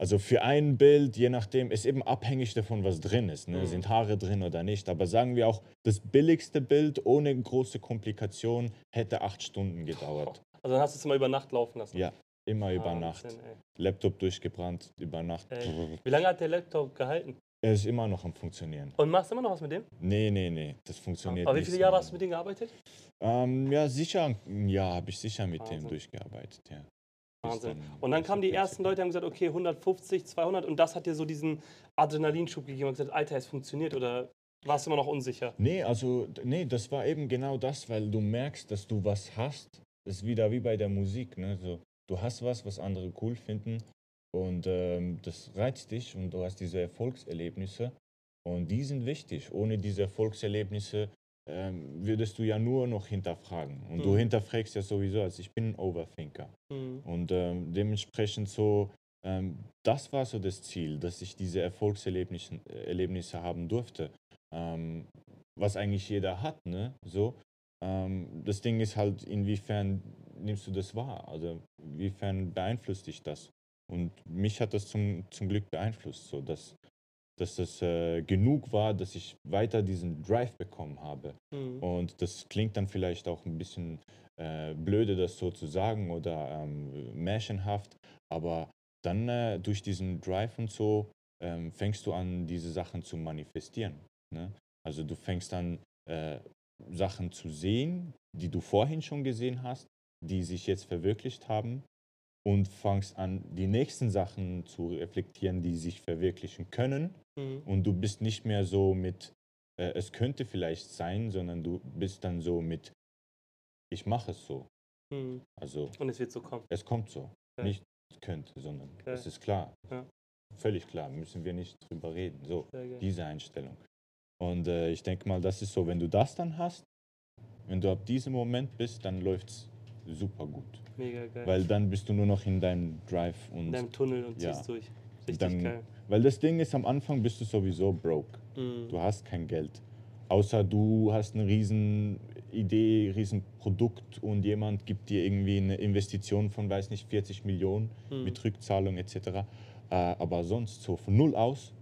also für ein Bild, je nachdem, ist eben abhängig davon, was drin ist. Ne? Mhm. Sind Haare drin oder nicht. Aber sagen wir auch, das billigste Bild ohne große Komplikation hätte acht Stunden gedauert. Also dann hast du es immer über Nacht laufen lassen. Ja, immer über Wahnsinn, Nacht. ey. Laptop durchgebrannt, über Nacht. Ey. Wie lange hat der Laptop gehalten? Er ist immer noch am Funktionieren. Und machst du immer noch was mit dem? Nee, nee, nee, das funktioniert Aber wie nicht viele Jahre hast du mit dem gearbeitet? Ähm, ja, sicher. Ja, habe ich sicher mit Wahnsinn. dem durchgearbeitet. Ja. Wahnsinn. dann- Und dann kamen die ersten Leute und haben gesagt, okay, 150, 200 und das hat dir so diesen Adrenalinschub gegeben und gesagt, Alter, es funktioniert oder warst du immer noch unsicher? Nee, also, nee, das war eben genau das, weil du merkst, dass du was hast. Das ist wieder wie bei der Musik. Ne? So, du hast was, was andere cool finden und ähm, das reizt dich und du hast diese Erfolgserlebnisse und die sind wichtig. Ohne diese Erfolgserlebnisse ähm, würdest du ja nur noch hinterfragen. Und du Mhm. hinterfragst ja sowieso, also ich bin ein Overthinker. Mhm. Und ähm, dementsprechend so, ähm, das war so das Ziel, dass ich diese Erfolgserlebnisse Erlebnisse haben durfte. Ähm, was eigentlich jeder hat, ne? So. Ähm, das Ding ist halt, inwiefern nimmst du das wahr? Also inwiefern beeinflusst dich das? Und mich hat das zum, zum Glück beeinflusst, so dass, dass das äh, genug war, dass ich weiter diesen Drive bekommen habe. Mhm. Und das klingt dann vielleicht auch ein bisschen äh, blöde, das so zu sagen oder ähm, märchenhaft, aber dann äh, durch diesen Drive und so ähm, fängst du an, diese Sachen zu manifestieren. Ne? Also du fängst an, äh, Sachen zu sehen, die du vorhin schon gesehen hast, die sich jetzt verwirklicht haben und fängst an, die nächsten Sachen zu reflektieren, die sich verwirklichen können Mhm. und du bist nicht mehr so mit, äh, es könnte vielleicht sein, sondern du bist dann so mit, ich mache es so. Mhm. Also Und es wird so kommen. es kommt so. Ja. Nicht könnte, sondern Ja. es ist klar. Ja. völlig klar, müssen wir nicht drüber reden. So, diese Einstellung. Und äh, ich denke mal, das ist so, wenn du das dann hast, wenn du ab diesem Moment bist, dann läuft es super gut. Mega geil. Weil dann bist du nur noch in deinem Drive und in deinem Tunnel und Ja. ziehst durch. Richtig dann, geil. weil das Ding ist, am Anfang bist du sowieso broke. Mhm. Du hast kein Geld. Außer du hast eine riesen Idee, riesen Produkt und jemand gibt dir irgendwie eine Investition von, weiß nicht, 40 Millionen Mhm. mit Rückzahlung etc. Äh, aber sonst so von null aus,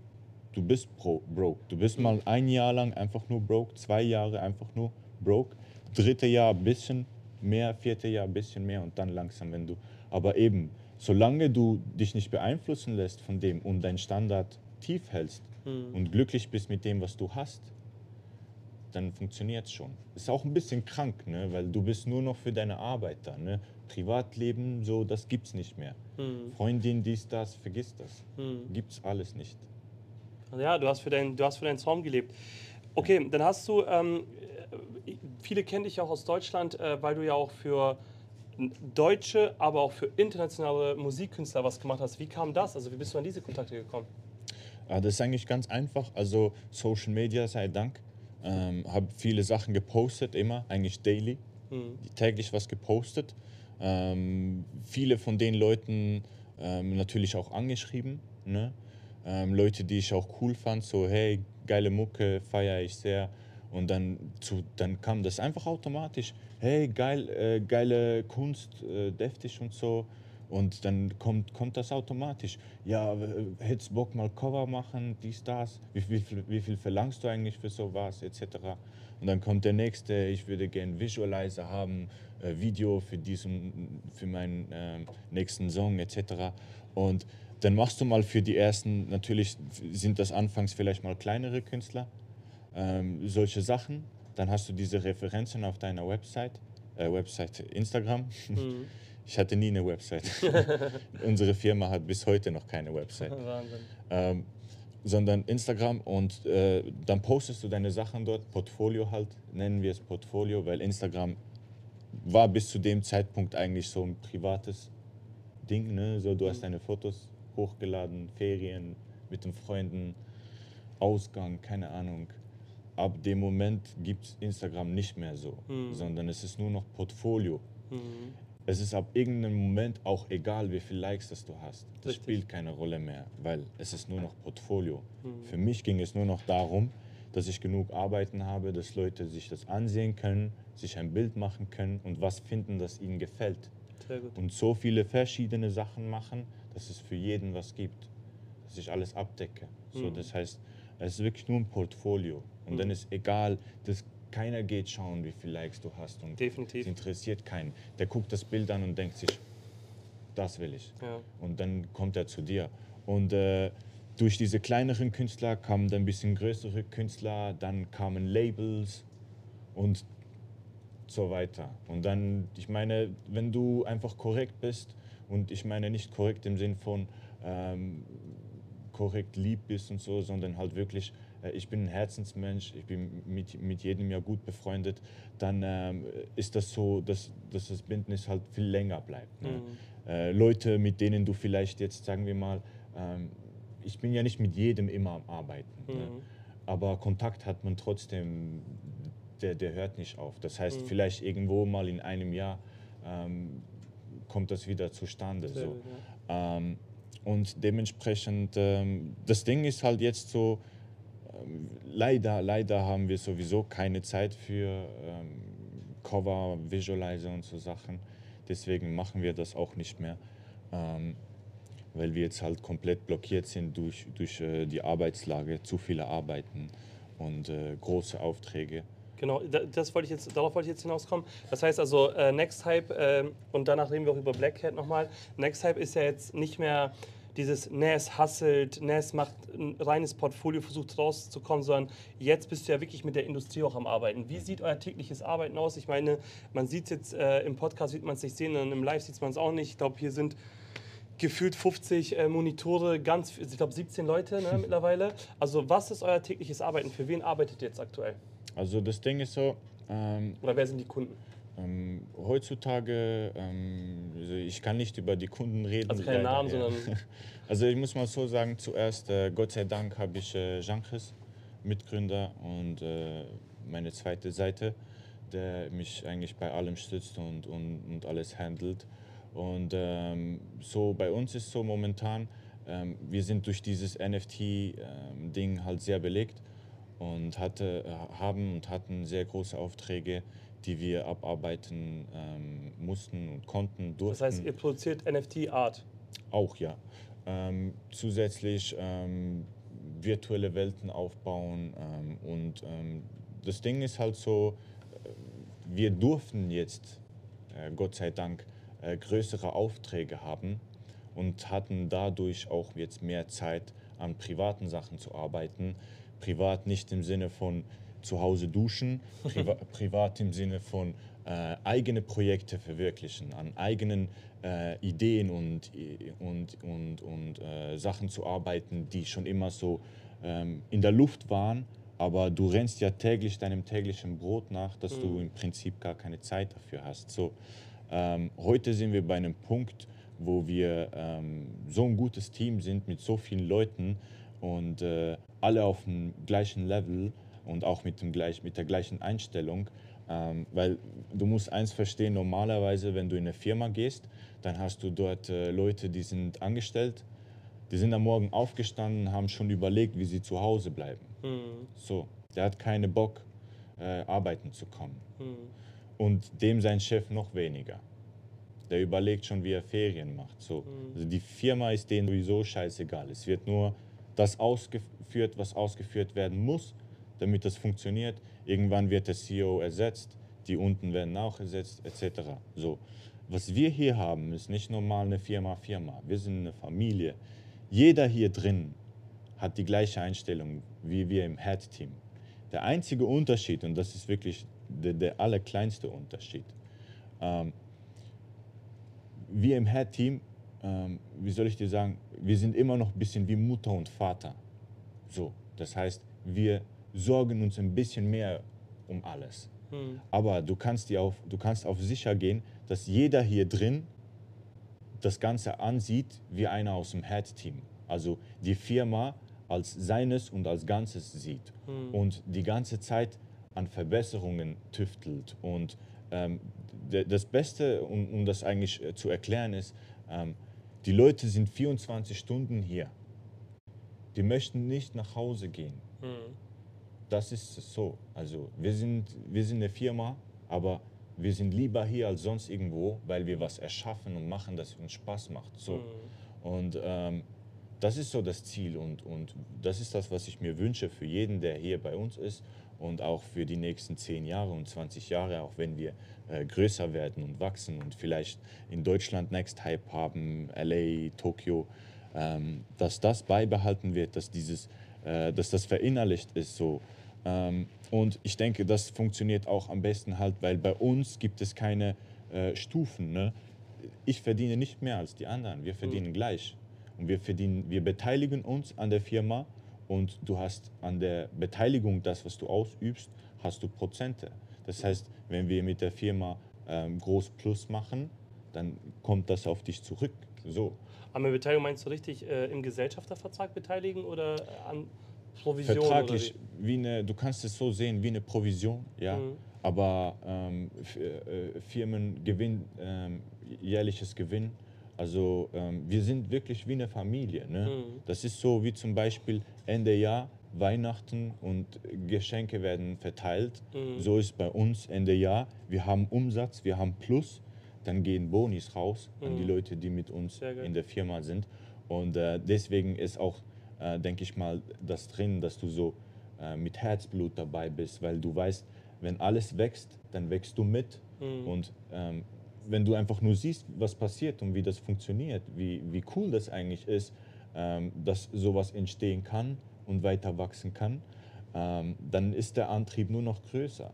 du bist pro, broke. Du bist mal ein Jahr lang einfach nur broke, zwei Jahre einfach nur broke, dritte Jahr ein bisschen mehr, vierte Jahr ein bisschen mehr und dann langsam, wenn du, aber eben, solange du dich nicht beeinflussen lässt von dem und deinen Standard tief hältst Mhm. und glücklich bist mit dem, was du hast, dann funktioniert es schon. Ist auch ein bisschen krank, ne? weil du bist nur noch für deine Arbeit da. Ne? Privatleben, so, das gibt's nicht mehr. Mhm. Freundin, dies, das, vergiss das. Mhm. Gibt's alles nicht. Ja, du hast für deinen, du hast für deinen Traum gelebt. Okay, dann hast du, ähm, äh, viele kennen dich auch aus Deutschland, äh, weil du ja auch für deutsche, aber auch für internationale Musikkünstler was gemacht hast. Wie kam das? Also wie bist du an diese Kontakte gekommen? Ah, das ist eigentlich ganz einfach. Also Social Media sei Dank. Ähm, habe viele Sachen gepostet, immer, eigentlich daily. Mhm. täglich was gepostet. Ähm, viele von den Leuten ähm, natürlich auch angeschrieben. Ne? Ähm, Leute, die ich auch cool fand, so hey, geile Mucke, feiere ich sehr. Und dann, zu, dann kam das einfach automatisch. Hey, geil, äh, geile Kunst, äh, deftig und so. Und dann kommt, kommt das automatisch. Ja, äh, hättest Bock mal Cover machen, dies, das. Wie, wie, viel- wie viel verlangst du eigentlich für sowas, etc. Und dann kommt der nächste, ich würde gerne Visualizer haben, äh, Video für, diesen, für meinen ähm, nächsten Song, etc. Und dann machst du mal für die ersten, natürlich sind das anfangs vielleicht mal kleinere Künstler, ähm, solche Sachen. Dann hast du diese Referenzen auf deiner Website, äh, Website Instagram. Mhm. Ich hatte nie eine Website. Unsere Firma hat bis heute noch keine Website. Wahnsinn. Ähm, sondern Instagram und äh, dann postest du deine Sachen dort, Portfolio halt, nennen wir es Portfolio, weil Instagram war bis zu dem Zeitpunkt eigentlich so ein privates Ding, ne? so du hast deine Fotos hochgeladen, Ferien mit den Freunden, Ausgang, keine Ahnung. Ab dem Moment gibt es Instagram nicht mehr so, Mhm. sondern es ist nur noch Portfolio. Mhm. Es ist ab irgendeinem Moment auch egal, wie viele Likes das du hast. Das Richtig. spielt keine Rolle mehr, weil es ist nur noch Portfolio. Mhm. Für mich ging es nur noch darum, dass ich genug Arbeiten habe, dass Leute sich das ansehen können, sich ein Bild machen können und was finden, das ihnen gefällt. Und so viele verschiedene Sachen machen, dass es für jeden was gibt, dass ich alles abdecke. So, Mhm. das heißt, es ist wirklich nur ein Portfolio. Und dann Mhm. ist egal, dass keiner geht schauen, wie viele Likes du hast und Definitiv. es interessiert keinen. Der guckt das Bild an und denkt sich, das will ich. Ja. Und dann kommt er zu dir. Und äh, durch diese kleineren Künstler kamen dann ein bisschen größere Künstler, dann kamen Labels und so weiter. Und dann, ich meine, wenn du einfach korrekt bist, und ich meine nicht korrekt im Sinn von ähm, korrekt lieb bist und so, sondern halt wirklich, ich bin ein Herzensmensch, ich bin mit, mit jedem ja gut befreundet, dann ähm, ist das so, dass, dass das Bündnis halt viel länger bleibt. Ne? Mhm. Äh, Leute, mit denen du vielleicht jetzt, sagen wir mal, ähm, ich bin ja nicht mit jedem immer am Arbeiten, ne? Mhm. aber Kontakt hat man trotzdem, der, der hört nicht auf. Das heißt, Mhm. vielleicht irgendwo mal in einem Jahr ähm, kommt das wieder zustande. Sehr So. ja. Ähm, und dementsprechend, ähm, das Ding ist halt jetzt so, leider, leider haben wir sowieso keine Zeit für ähm, Cover, Visualizer und so Sachen. Deswegen machen wir das auch nicht mehr, ähm, weil wir jetzt halt komplett blockiert sind durch, durch äh, die Arbeitslage, zu viele Arbeiten und äh, große Aufträge. Genau, da- das wollte ich jetzt, darauf wollte ich jetzt hinauskommen. Das heißt also, äh, Next Hype, äh, und danach reden wir auch über Black Cat nochmal. Next Hype ist ja jetzt nicht mehr dieses Nas hustelt, Nas macht ein reines Portfolio, versucht rauszukommen, sondern jetzt bist du ja wirklich mit der Industrie auch am Arbeiten. Wie sieht euer tägliches Arbeiten aus? Ich meine, man sieht es jetzt äh, im Podcast, sieht man es nicht sehen, und im Live sieht man es auch nicht. Ich glaube, hier sind gefühlt 50 äh, Monitore, ganz, ich glaube 17 Leute ne, mittlerweile. Also was ist euer tägliches Arbeiten? Für wen arbeitet ihr jetzt aktuell? Also das Ding ist so, ähm, Oder wer sind die Kunden? Ähm, heutzutage, ähm, also ich kann nicht über die Kunden reden. Also keine leider, Namen, ja. sondern Also ich muss mal so sagen, zuerst, äh, Gott sei Dank habe ich äh, Jean-Chris, Mitgründer und äh, meine zweite Seite, der mich eigentlich bei allem stützt und, und, und alles handelt. Und ähm, so bei uns ist so momentan, ähm, wir sind durch dieses NFT-Ding halt sehr belegt und hatte, äh, haben und hatten sehr große Aufträge, die wir abarbeiten ähm, mussten und konnten, durften. das heißt, ihr produziert NFT-Art. Auch ja. Ähm, zusätzlich ähm, virtuelle Welten aufbauen ähm, und ähm, das Ding ist halt so, äh, wir durften jetzt, äh, Gott sei Dank, äh, größere Aufträge haben und hatten dadurch auch jetzt mehr Zeit an privaten Sachen zu arbeiten. Privat nicht im Sinne von zu Hause duschen, priva privat im Sinne von äh, eigene Projekte verwirklichen, an eigenen äh, Ideen und, und, und, und äh, Sachen zu arbeiten, die schon immer so ähm, in der Luft waren. Aber du rennst ja täglich deinem täglichen Brot nach, dass du im Prinzip gar keine Zeit dafür hast. So, ähm, heute sind wir bei einem Punkt, wo wir ähm, so ein gutes Team sind mit so vielen Leuten und äh, alle auf dem gleichen Level und auch mit, dem gleich, mit der gleichen Einstellung. Ähm, weil du musst eins verstehen, normalerweise, wenn du in eine Firma gehst, dann hast du dort äh, Leute, die sind angestellt, die sind am Morgen aufgestanden, haben schon überlegt, wie sie zu Hause bleiben. So, der hat keine Bock, äh, arbeiten zu kommen. Und dem sein Chef noch weniger. Der überlegt schon, wie er Ferien macht. So. Also die Firma ist denen sowieso scheißegal. Es wird nur das ausgeführt, was ausgeführt werden muss, damit das funktioniert. Irgendwann wird der CEO ersetzt, die unten werden auch ersetzt, etc. So. Was wir hier haben, ist nicht normal eine Firma, Firma. Wir sind eine Familie. Jeder hier drin hat die gleiche Einstellung wie wir im Head-Team. Der einzige Unterschied, und das ist wirklich der, der allerkleinste Unterschied, ähm, wir im Head-Team, ähm, wie soll ich dir sagen, wir sind immer noch ein bisschen wie Mutter und Vater. So, das heißt, wir sorgen uns ein bisschen mehr um alles. Aber du kannst, dir auf, du kannst auf sicher gehen, dass jeder hier drin das Ganze ansieht wie einer aus dem Head-Team. Also die Firma als seines und als Ganzes sieht und die ganze Zeit an Verbesserungen tüftelt. Und ähm, das Beste, um, um das eigentlich äh, zu erklären, ist, ähm, die Leute sind 24 Stunden hier. Die möchten nicht nach Hause gehen. Das ist so. Also wir sind, wir sind eine Firma, aber wir sind lieber hier als sonst irgendwo, weil wir was erschaffen und machen, das uns Spaß macht. So. Und ähm, das ist so das Ziel und, und das ist das, was ich mir wünsche für jeden, der hier bei uns ist und auch für die nächsten 10 Jahre und 20 Jahre, auch wenn wir äh, größer werden und wachsen und vielleicht in Deutschland Next Hype haben, LA, Tokio, ähm, dass das beibehalten wird, dass, dieses, äh, dass das verinnerlicht ist so. Ähm, und ich denke, das funktioniert auch am besten halt, weil bei uns gibt es keine äh, Stufen. Ne? Ich verdiene nicht mehr als die anderen, wir verdienen gleich. Und wir, verdienen, wir beteiligen uns an der Firma und du hast an der Beteiligung, das, was du ausübst, hast du Prozente. Das heißt, wenn wir mit der Firma ähm, groß Plus machen, dann kommt das auf dich zurück. So. Aber mit Beteiligung meinst du richtig äh, im Gesellschaftervertrag beteiligen oder an Provision? Vertraglich, Oder wie eine, du kannst es so sehen wie eine Provision, ja. Mhm. Aber ähm, F- äh, Firmengewinn, ähm, jährliches Gewinn, also ähm, wir sind wirklich wie eine Familie. Ne? Mhm. Das ist so wie zum Beispiel Ende Jahr, Weihnachten und Geschenke werden verteilt. Mhm. So ist bei uns Ende Jahr. Wir haben Umsatz, wir haben Plus, dann gehen Bonis raus an die Mhm. Leute, die mit uns in der Firma sind. Und äh, deswegen ist auch, äh, denke ich mal, das drin, dass du so äh, mit Herzblut dabei bist, weil du weißt, wenn alles wächst, dann wächst du mit. Mhm. Und ähm, wenn du einfach nur siehst, was passiert und wie das funktioniert, wie, wie cool das eigentlich ist, ähm, dass sowas entstehen kann und weiter wachsen kann, ähm, dann ist der Antrieb nur noch größer.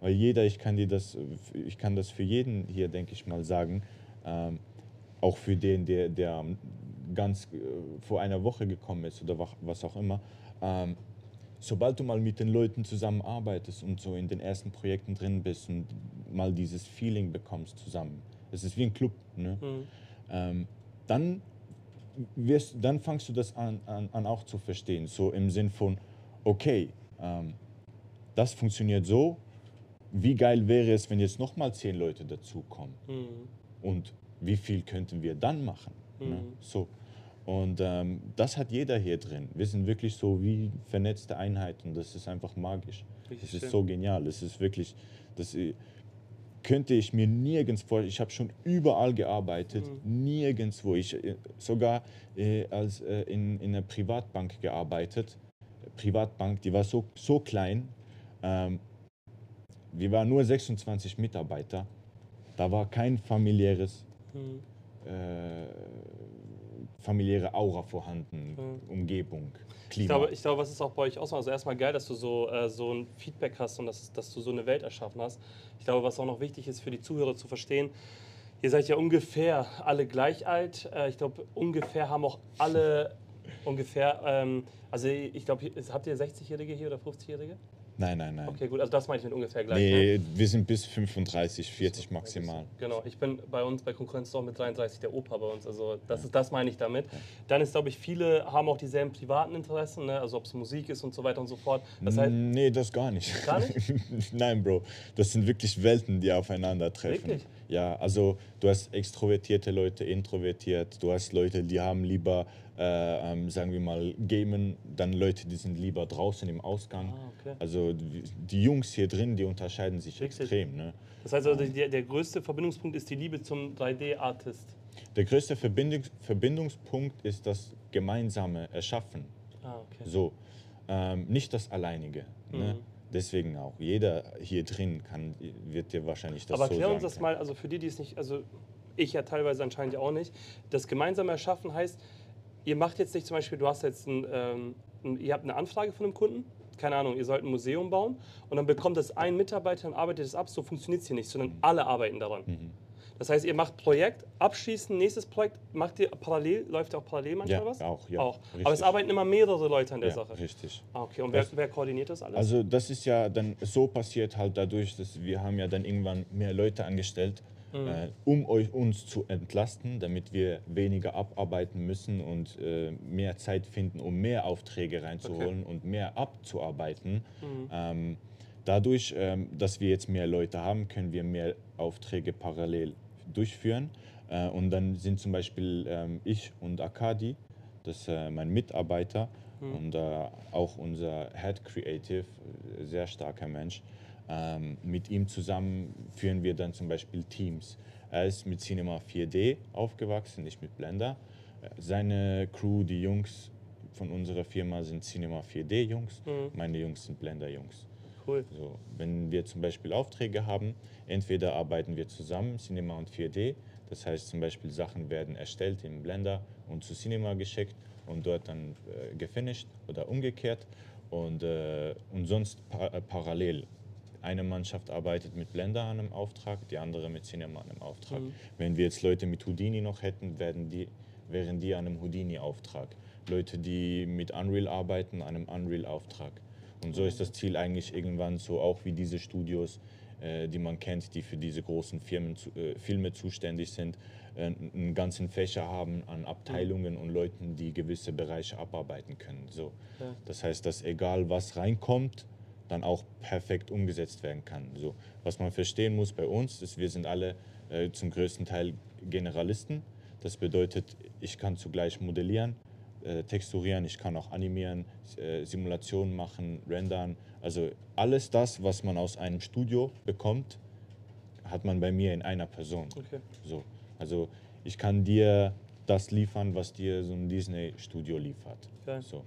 Weil jeder, ich kann dir das, ich kann das für jeden hier, denke ich mal, sagen, ähm, auch für den, der, der ganz äh, vor einer Woche gekommen ist oder was auch immer, ähm, sobald du mal mit den Leuten zusammenarbeitest und so in den ersten Projekten drin bist und mal dieses Feeling bekommst zusammen, es ist wie ein Club, ne? ähm, dann, wirst, dann fangst du das an, an, an auch zu verstehen, so im Sinn von, okay, ähm, das funktioniert so, wie geil wäre es, wenn jetzt nochmal zehn Leute dazukommen und wie viel könnten wir dann machen? Ne? So. Und ähm, das hat jeder hier drin. Wir sind wirklich so wie vernetzte Einheiten. Das ist einfach magisch. Das ist so genial. Es ist wirklich, das äh, könnte ich mir nirgends vorstellen. Ich habe schon überall gearbeitet, Mhm. nirgendwo. Ich äh, sogar äh, als äh, in, in einer Privatbank gearbeitet. Privatbank, die war so, so klein. Ähm, wir waren nur 26 Mitarbeiter. Da war kein familiäres Mhm. äh, familiäre Aura vorhanden, Umgebung, Klima. Ich glaube, ich glaube, was ist auch bei euch ausmacht, also erstmal geil, dass du so, äh, so ein Feedback hast und dass, dass du so eine Welt erschaffen hast. Ich glaube, was auch noch wichtig ist für die Zuhörer zu verstehen, ihr seid ja ungefähr alle gleich alt. Äh, ich glaube, ungefähr haben auch alle ungefähr, ähm, also ich glaube, habt ihr 60-Jährige hier oder 50-Jährige? Nein, nein, nein. Okay, gut, also das meine ich mit ungefähr gleich. ne? Nee, wir sind bis 35, 40 maximal. Genau, ich bin bei uns bei Konkurrenz doch mit 33 der Opa bei uns. Also das ist das meine ich damit. Dann ist, glaube ich, viele haben auch dieselben privaten Interessen, ne? also ob es Musik ist und so weiter und so fort. Das heißt, nee, das gar nicht. Gar nicht? Nein, Bro. Das sind wirklich Welten, die aufeinandertreffen. Wirklich? Ja, also du hast extrovertierte Leute, introvertiert. Du hast Leute, die haben lieber, äh, ähm, sagen wir mal, Gamen. Dann Leute, die sind lieber draußen im Ausgang. Ah, okay. Also die, die Jungs hier drin, die unterscheiden sich Wirklich? extrem. Ne? das heißt also, der, der größte Verbindungspunkt ist die Liebe zum 3D-Artist. Der größte Verbindungs Verbindungspunkt ist das gemeinsame Erschaffen. Ah, okay. So, ähm, nicht das Alleinige. Ne? Deswegen auch. Jeder hier drin kann, wird dir wahrscheinlich das Aber so erklär uns das mal, also für die, die es nicht, also ich ja teilweise anscheinend ja auch nicht. Das gemeinsame Erschaffen heißt, ihr macht jetzt nicht zum Beispiel, du hast jetzt ein, ähm, ein, ihr habt eine Anfrage von einem Kunden, keine Ahnung, ihr sollt ein Museum bauen und dann bekommt das ein Mitarbeiter und arbeitet es ab, so funktioniert es hier nicht, sondern alle arbeiten daran. Mhm. Das heißt, ihr macht Projekt, abschließen, nächstes Projekt, macht ihr parallel, läuft auch parallel manchmal Ja, was? auch, ja, auch. Aber es richtig. arbeiten immer mehrere Leute an der Ja, Sache. richtig. Ah, okay. Und wer, Das- wer koordiniert das alles? Also das ist ja dann so passiert halt dadurch, dass wir haben ja dann irgendwann mehr Leute angestellt, Mhm. äh, um euch, uns zu entlasten, damit wir weniger abarbeiten müssen und äh, mehr Zeit finden, um mehr Aufträge reinzuholen und mehr abzuarbeiten. Mhm. Ähm, dadurch, ähm, dass wir jetzt mehr Leute haben, können wir mehr Aufträge parallel durchführen. Äh, und dann sind zum Beispiel ähm, ich und Akadi, das ist äh, mein Mitarbeiter und äh, auch unser Head Creative, sehr starker Mensch. Ähm, mit ihm zusammen führen wir dann zum Beispiel Teams. Er ist mit Cinema 4D aufgewachsen, nicht mit Blender. Seine Crew, die Jungs von unserer Firma sind Cinema 4D-Jungs, meine Jungs sind Blender-Jungs. Cool. So, wenn wir zum Beispiel Aufträge haben, entweder arbeiten wir zusammen, Cinema und 4D, das heißt zum Beispiel Sachen werden erstellt im Blender und zu Cinema geschickt und dort dann äh, gefinisht oder umgekehrt und, äh, und sonst pa äh, parallel. Eine Mannschaft arbeitet mit Blender an einem Auftrag, die andere mit Cinema an einem Auftrag. Wenn wir jetzt Leute mit Houdini noch hätten, werden die, wären die an einem Houdini-Auftrag. Leute, die mit Unreal arbeiten, an einem Unreal-Auftrag. Und so ist das Ziel eigentlich irgendwann so auch wie diese Studios, äh, die man kennt, die für diese großen Firmen, zu, äh, Filme zuständig sind, äh, einen ganzen Fächer haben an Abteilungen und Leuten, die gewisse Bereiche abarbeiten können. So. Ja. Das heißt, dass egal was reinkommt, dann auch perfekt umgesetzt werden kann. So. Was man verstehen muss bei uns, ist, wir sind alle äh, zum größten Teil Generalisten. Das bedeutet, ich kann zugleich modellieren, äh, texturieren, ich kann auch animieren, äh, Simulationen machen, rendern. Also alles das, was man aus einem Studio bekommt, hat man bei mir in einer Person. Okay. So. Also ich kann dir das liefern, was dir so ein Disney-Studio liefert. Geil. So.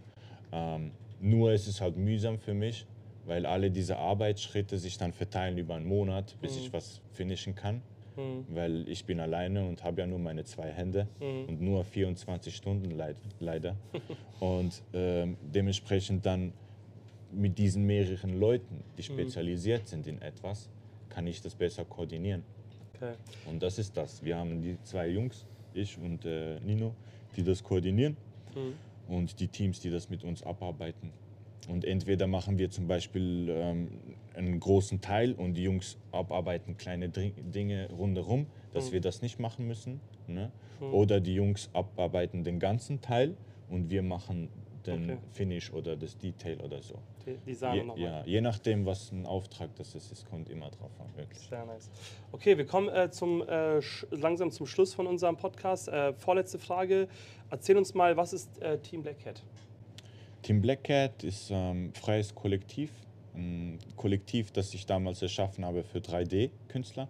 Ähm, nur ist es halt mühsam für mich, weil alle diese Arbeitsschritte sich dann verteilen über einen Monat, bis ich was finishen kann. Weil ich bin alleine und habe ja nur meine zwei Hände und nur 24 Stunden leid, leider. und ähm, dementsprechend dann mit diesen mehreren Leuten, die spezialisiert sind in etwas, kann ich das besser koordinieren. Okay. Und das ist das. Wir haben die zwei Jungs, ich und äh, Nino, die das koordinieren und die Teams, die das mit uns abarbeiten. Und entweder machen wir zum Beispiel ähm, einen großen Teil und die Jungs abarbeiten kleine Dinge rundherum, dass Mhm. wir das nicht machen müssen. Ne? Mhm. Oder die Jungs abarbeiten den ganzen Teil und wir machen den Okay. Finish oder das Detail oder so. Die, die nochmal. ja, je nachdem, was ein Auftrag das ist, es kommt immer drauf an, wirklich. Sehr nice. Okay, wir kommen äh, zum, äh, langsam zum Schluss von unserem Podcast. Äh, vorletzte Frage. Erzähl uns mal, was ist äh, Team Black Cat? Team Black Cat ist ähm, freies Kollektiv. Ein Kollektiv, das ich damals erschaffen habe für 3D-Künstler,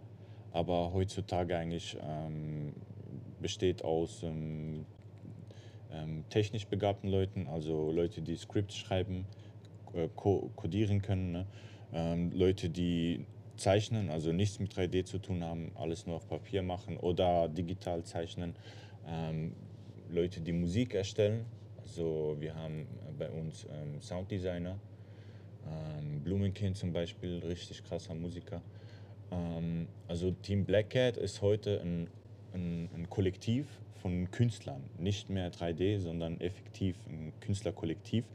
aber heutzutage eigentlich ähm, besteht aus ähm, ähm, technisch begabten Leuten, also Leute, die Scripts schreiben, äh, co codieren können, ne? ähm, Leute, die zeichnen, also nichts mit 3D zu tun haben, alles nur auf Papier machen oder digital zeichnen, ähm, Leute, die Musik erstellen, also wir haben äh, bei uns ähm, Sounddesigner, ähm, Blumenkind zum Beispiel, richtig krasser Musiker. Ähm, also Team Black Cat ist heute ein, ein, ein Kollektiv von Künstlern, nicht mehr 3D, sondern effektiv ein Künstlerkollektiv.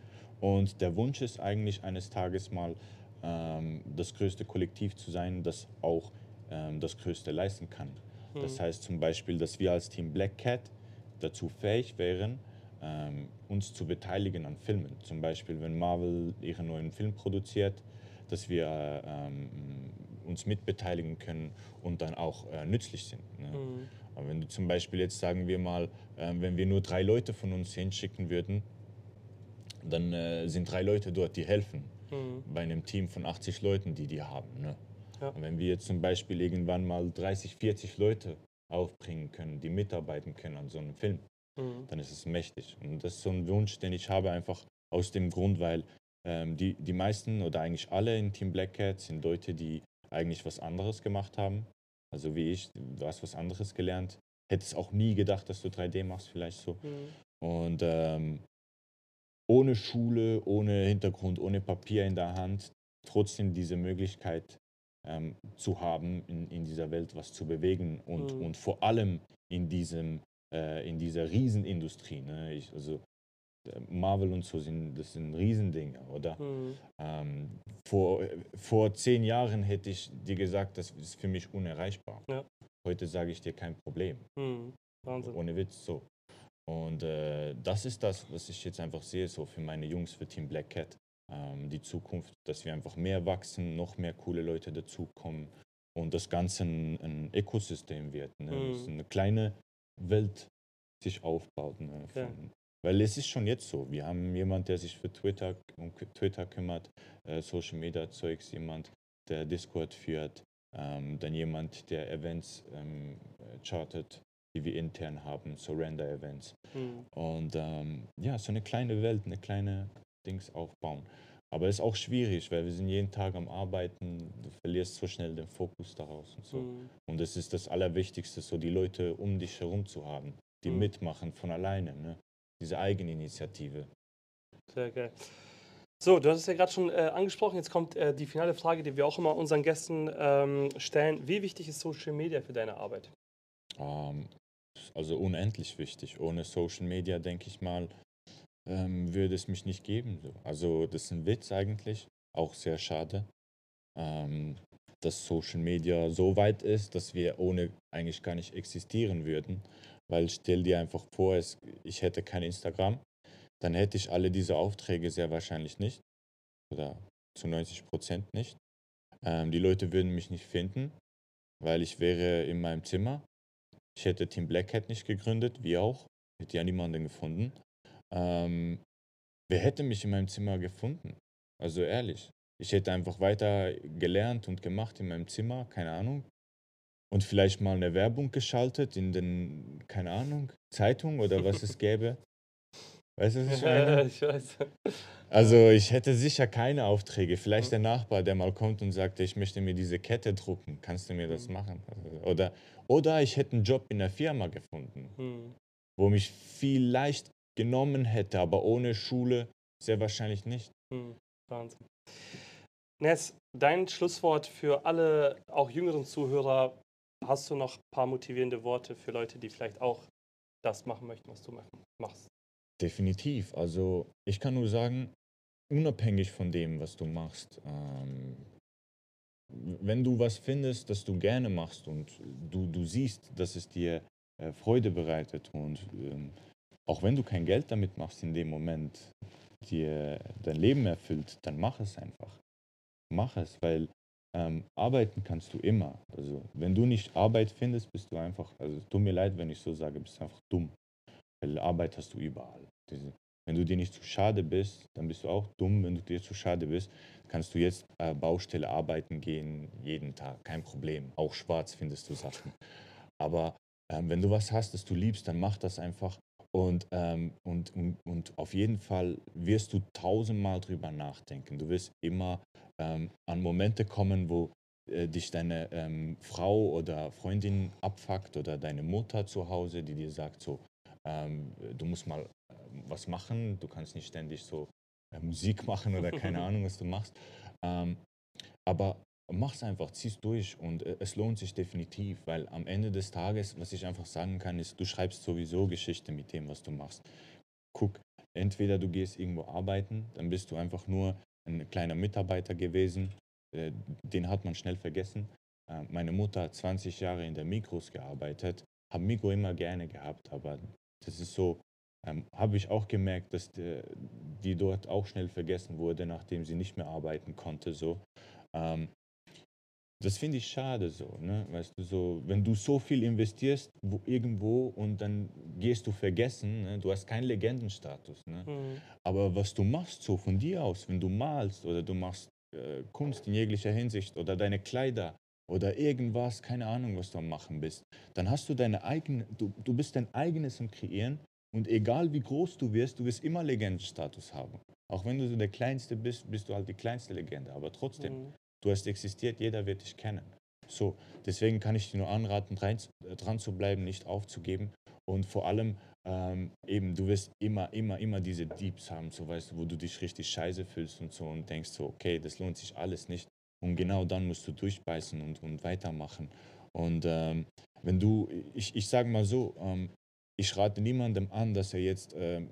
Und der Wunsch ist eigentlich eines Tages mal ähm, das größte Kollektiv zu sein, das auch ähm, das Größte leisten kann. Das heißt zum Beispiel, dass wir als Team Black Cat dazu fähig wären, ähm, uns zu beteiligen an Filmen. Zum Beispiel, wenn Marvel ihren neuen Film produziert, dass wir ähm, uns mitbeteiligen können und dann auch äh, nützlich sind. Ne? Mhm. Aber wenn du zum Beispiel jetzt sagen wir mal, ähm, wenn wir nur drei Leute von uns hinschicken würden, dann äh, sind drei Leute dort, die helfen. Mhm. Bei einem Team von 80 Leuten, die die haben. Ne? Ja. Und wenn wir jetzt zum Beispiel irgendwann mal 30, 40 Leute aufbringen können, die mitarbeiten können an so einem Film, Mhm. dann ist es mächtig. Und das ist so ein Wunsch, den ich habe, einfach aus dem Grund, weil ähm, die, die meisten oder eigentlich alle in Team Black Cat sind Leute, die eigentlich was anderes gemacht haben. Also wie ich, du hast was anderes gelernt. Hättest auch nie gedacht, dass du 3D machst, vielleicht so. Mhm. Und ähm, ohne Schule, ohne Hintergrund, ohne Papier in der Hand, trotzdem diese Möglichkeit ähm, zu haben, in, in dieser Welt was zu bewegen und, Mhm. und vor allem in, diesem, äh, in dieser Riesenindustrie. Ne? Ich, also äh, Marvel und so sind, das sind Riesendinge, oder? Mhm. Ähm, vor, vor zehn Jahren hätte ich dir gesagt, das ist für mich unerreichbar. Ja. Heute sage ich dir kein Problem. Mhm. Wahnsinn. Ohne Witz, so. Und äh, das ist das, was ich jetzt einfach sehe, so für meine Jungs, für Team Black Cat. Ähm, die Zukunft, dass wir einfach mehr wachsen, noch mehr coole Leute dazukommen und das Ganze ein, ein Ökosystem wird. Ne? Mhm. Eine kleine Welt sich aufbaut. Ne? Ja. Von, weil es ist schon jetzt so. Wir haben jemand, der sich für Twitter, um Twitter kümmert, äh, Social Media Zeugs, jemand, der Discord führt, ähm, dann jemand, der Events ähm, äh, chartet, die wir intern haben, Surrender Events. Mhm. Und ähm, ja, so eine kleine Welt, eine kleine Dings aufbauen. Aber es ist auch schwierig, weil wir sind jeden Tag am Arbeiten, du verlierst so schnell den Fokus daraus und so. Mhm. Und es ist das Allerwichtigste, so die Leute um dich herum zu haben, die Mhm. mitmachen von alleine. Ne? Diese Eigeninitiative. Sehr geil. So, du hast es ja gerade schon äh, angesprochen. Jetzt kommt äh, die finale Frage, die wir auch immer unseren Gästen ähm, stellen. Wie wichtig ist Social Media für deine Arbeit? Ähm, also unendlich wichtig. Ohne Social Media, denke ich mal, ähm, würde es mich nicht geben. So. Also das ist ein Witz eigentlich, auch sehr schade, ähm, dass Social Media so weit ist, dass wir ohne eigentlich gar nicht existieren würden. Weil stell dir einfach vor, es, ich hätte kein Instagram, dann hätte ich alle diese Aufträge sehr wahrscheinlich nicht. Oder zu 90 Prozent nicht. Ähm, die Leute würden mich nicht finden, weil ich wäre in meinem Zimmer ich hätte Team Black Hat nicht gegründet, wie auch. Hätte ja niemanden gefunden. Ähm, wer hätte mich in meinem Zimmer gefunden? Also ehrlich. Ich hätte einfach weiter gelernt und gemacht in meinem Zimmer, keine Ahnung. Und vielleicht mal eine Werbung geschaltet in den, keine Ahnung, Zeitung oder was es gäbe. Weißt du, was ich meine? ich weiß. Also ich hätte sicher keine Aufträge. Vielleicht der Nachbar, der mal kommt und sagt, ich möchte mir diese Kette drucken. Kannst du mir das machen? Also, Oder, oder ich hätte einen Job in der Firma gefunden, Mhm. wo mich vielleicht genommen hätte, aber ohne Schule sehr wahrscheinlich nicht. Mhm. Wahnsinn. Ness, dein Schlusswort für alle, auch jüngeren Zuhörer. Hast du noch ein paar motivierende Worte für Leute, die vielleicht auch das machen möchten, was du machen- machst? Definitiv. Also ich kann nur sagen, unabhängig von dem, was du machst, ähm, wenn du was findest, das du gerne machst und du, du siehst, dass es dir äh, Freude bereitet und ähm, auch wenn du kein Geld damit machst in dem Moment, dir dein Leben erfüllt, dann mach es einfach. Mach es, weil ähm, arbeiten kannst du immer. Also wenn du nicht Arbeit findest, bist du einfach, also tut mir leid, wenn ich so sage, bist du einfach dumm. Weil Arbeit hast du überall. Diese, wenn du dir nicht zu schade bist, dann bist du auch dumm. Wenn du dir zu schade bist, kannst du jetzt äh, Baustelle arbeiten gehen, jeden Tag, kein Problem. Auch schwarz findest du Sachen. Aber ähm, wenn du was hast, das du liebst, dann mach das einfach. Und, ähm, und, und, und auf jeden Fall wirst du tausendmal drüber nachdenken. Du wirst immer ähm, an Momente kommen, wo äh, dich deine ähm, Frau oder Freundin abfuckt oder deine Mutter zu Hause, die dir sagt so, ähm, du musst mal äh, was machen, du kannst nicht ständig so äh, Musik machen oder keine Ahnung, was du machst. Ähm, aber mach's einfach, zieh's durch und äh, es lohnt sich definitiv, weil am Ende des Tages, was ich einfach sagen kann, ist, du schreibst sowieso Geschichte mit dem, was du machst. Guck, entweder du gehst irgendwo arbeiten, dann bist du einfach nur ein kleiner Mitarbeiter gewesen, äh, den hat man schnell vergessen. Äh, meine Mutter hat 20 Jahre in der Mikros gearbeitet, habe Mikro immer gerne gehabt, aber das ist so, ähm, habe ich auch gemerkt, dass die, die, dort auch schnell vergessen wurde, nachdem sie nicht mehr arbeiten konnte. So. Ähm, das finde ich schade so, ne? Weißt du, so, wenn du so viel investierst wo, irgendwo und dann gehst du vergessen, ne? du hast keinen Legendenstatus. Ne? Mhm. Aber was du machst so von dir aus, wenn du malst oder du machst äh, Kunst in jeglicher Hinsicht oder deine Kleider oder irgendwas, keine Ahnung, was du am machen bist, dann hast du deine eigene, du, du bist dein eigenes am Kreieren und egal wie groß du wirst, du wirst immer Legendenstatus haben. Auch wenn du so der Kleinste bist, bist du halt die kleinste Legende, aber trotzdem. Mhm Du hast existiert, jeder wird dich kennen. So, deswegen kann ich dir nur anraten, dran, dran zu bleiben, nicht aufzugeben und vor allem ähm, eben, du wirst immer, immer, immer diese Deeps haben, so weißt du, wo du dich richtig scheiße fühlst und so und denkst so, okay, das lohnt sich alles nicht. Und genau dann musst du durchbeißen und, und weitermachen. Und ähm, wenn du, ich, ich sage mal so, ähm, ich rate niemandem an, dass er jetzt ähm,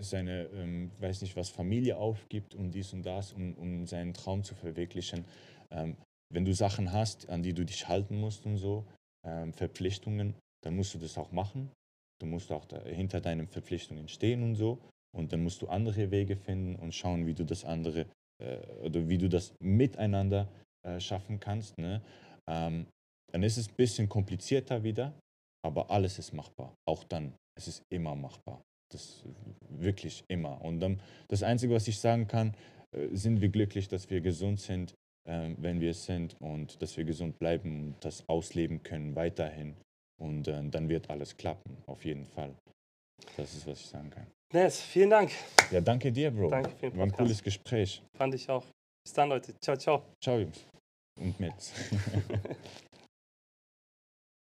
seine, ähm, weiß nicht was, Familie aufgibt und dies und das, um, um seinen Traum zu verwirklichen. Ähm, wenn du Sachen hast, an die du dich halten musst und so, ähm, Verpflichtungen, dann musst du das auch machen. Du musst auch da, hinter deinen Verpflichtungen stehen und so. Und dann musst du andere Wege finden und schauen, wie du das andere äh, oder wie du das miteinander äh, schaffen kannst. Ne? Ähm, dann ist es ein bisschen komplizierter wieder, aber alles ist machbar. Auch dann, es ist immer machbar. Das wirklich immer. Und dann, das Einzige, was ich sagen kann, äh, sind wir glücklich, dass wir gesund sind, ähm, wenn wir es sind und dass wir gesund bleiben und das ausleben können weiterhin. Und äh, dann wird alles klappen, auf jeden Fall. Das ist, was ich sagen kann. Nes, vielen Dank. Ja, danke dir, Bro. Danke für den War ein cooles Gespräch. Fand ich auch. Bis dann, Leute. Ciao, ciao. Ciao, Jungs. Und Mädels.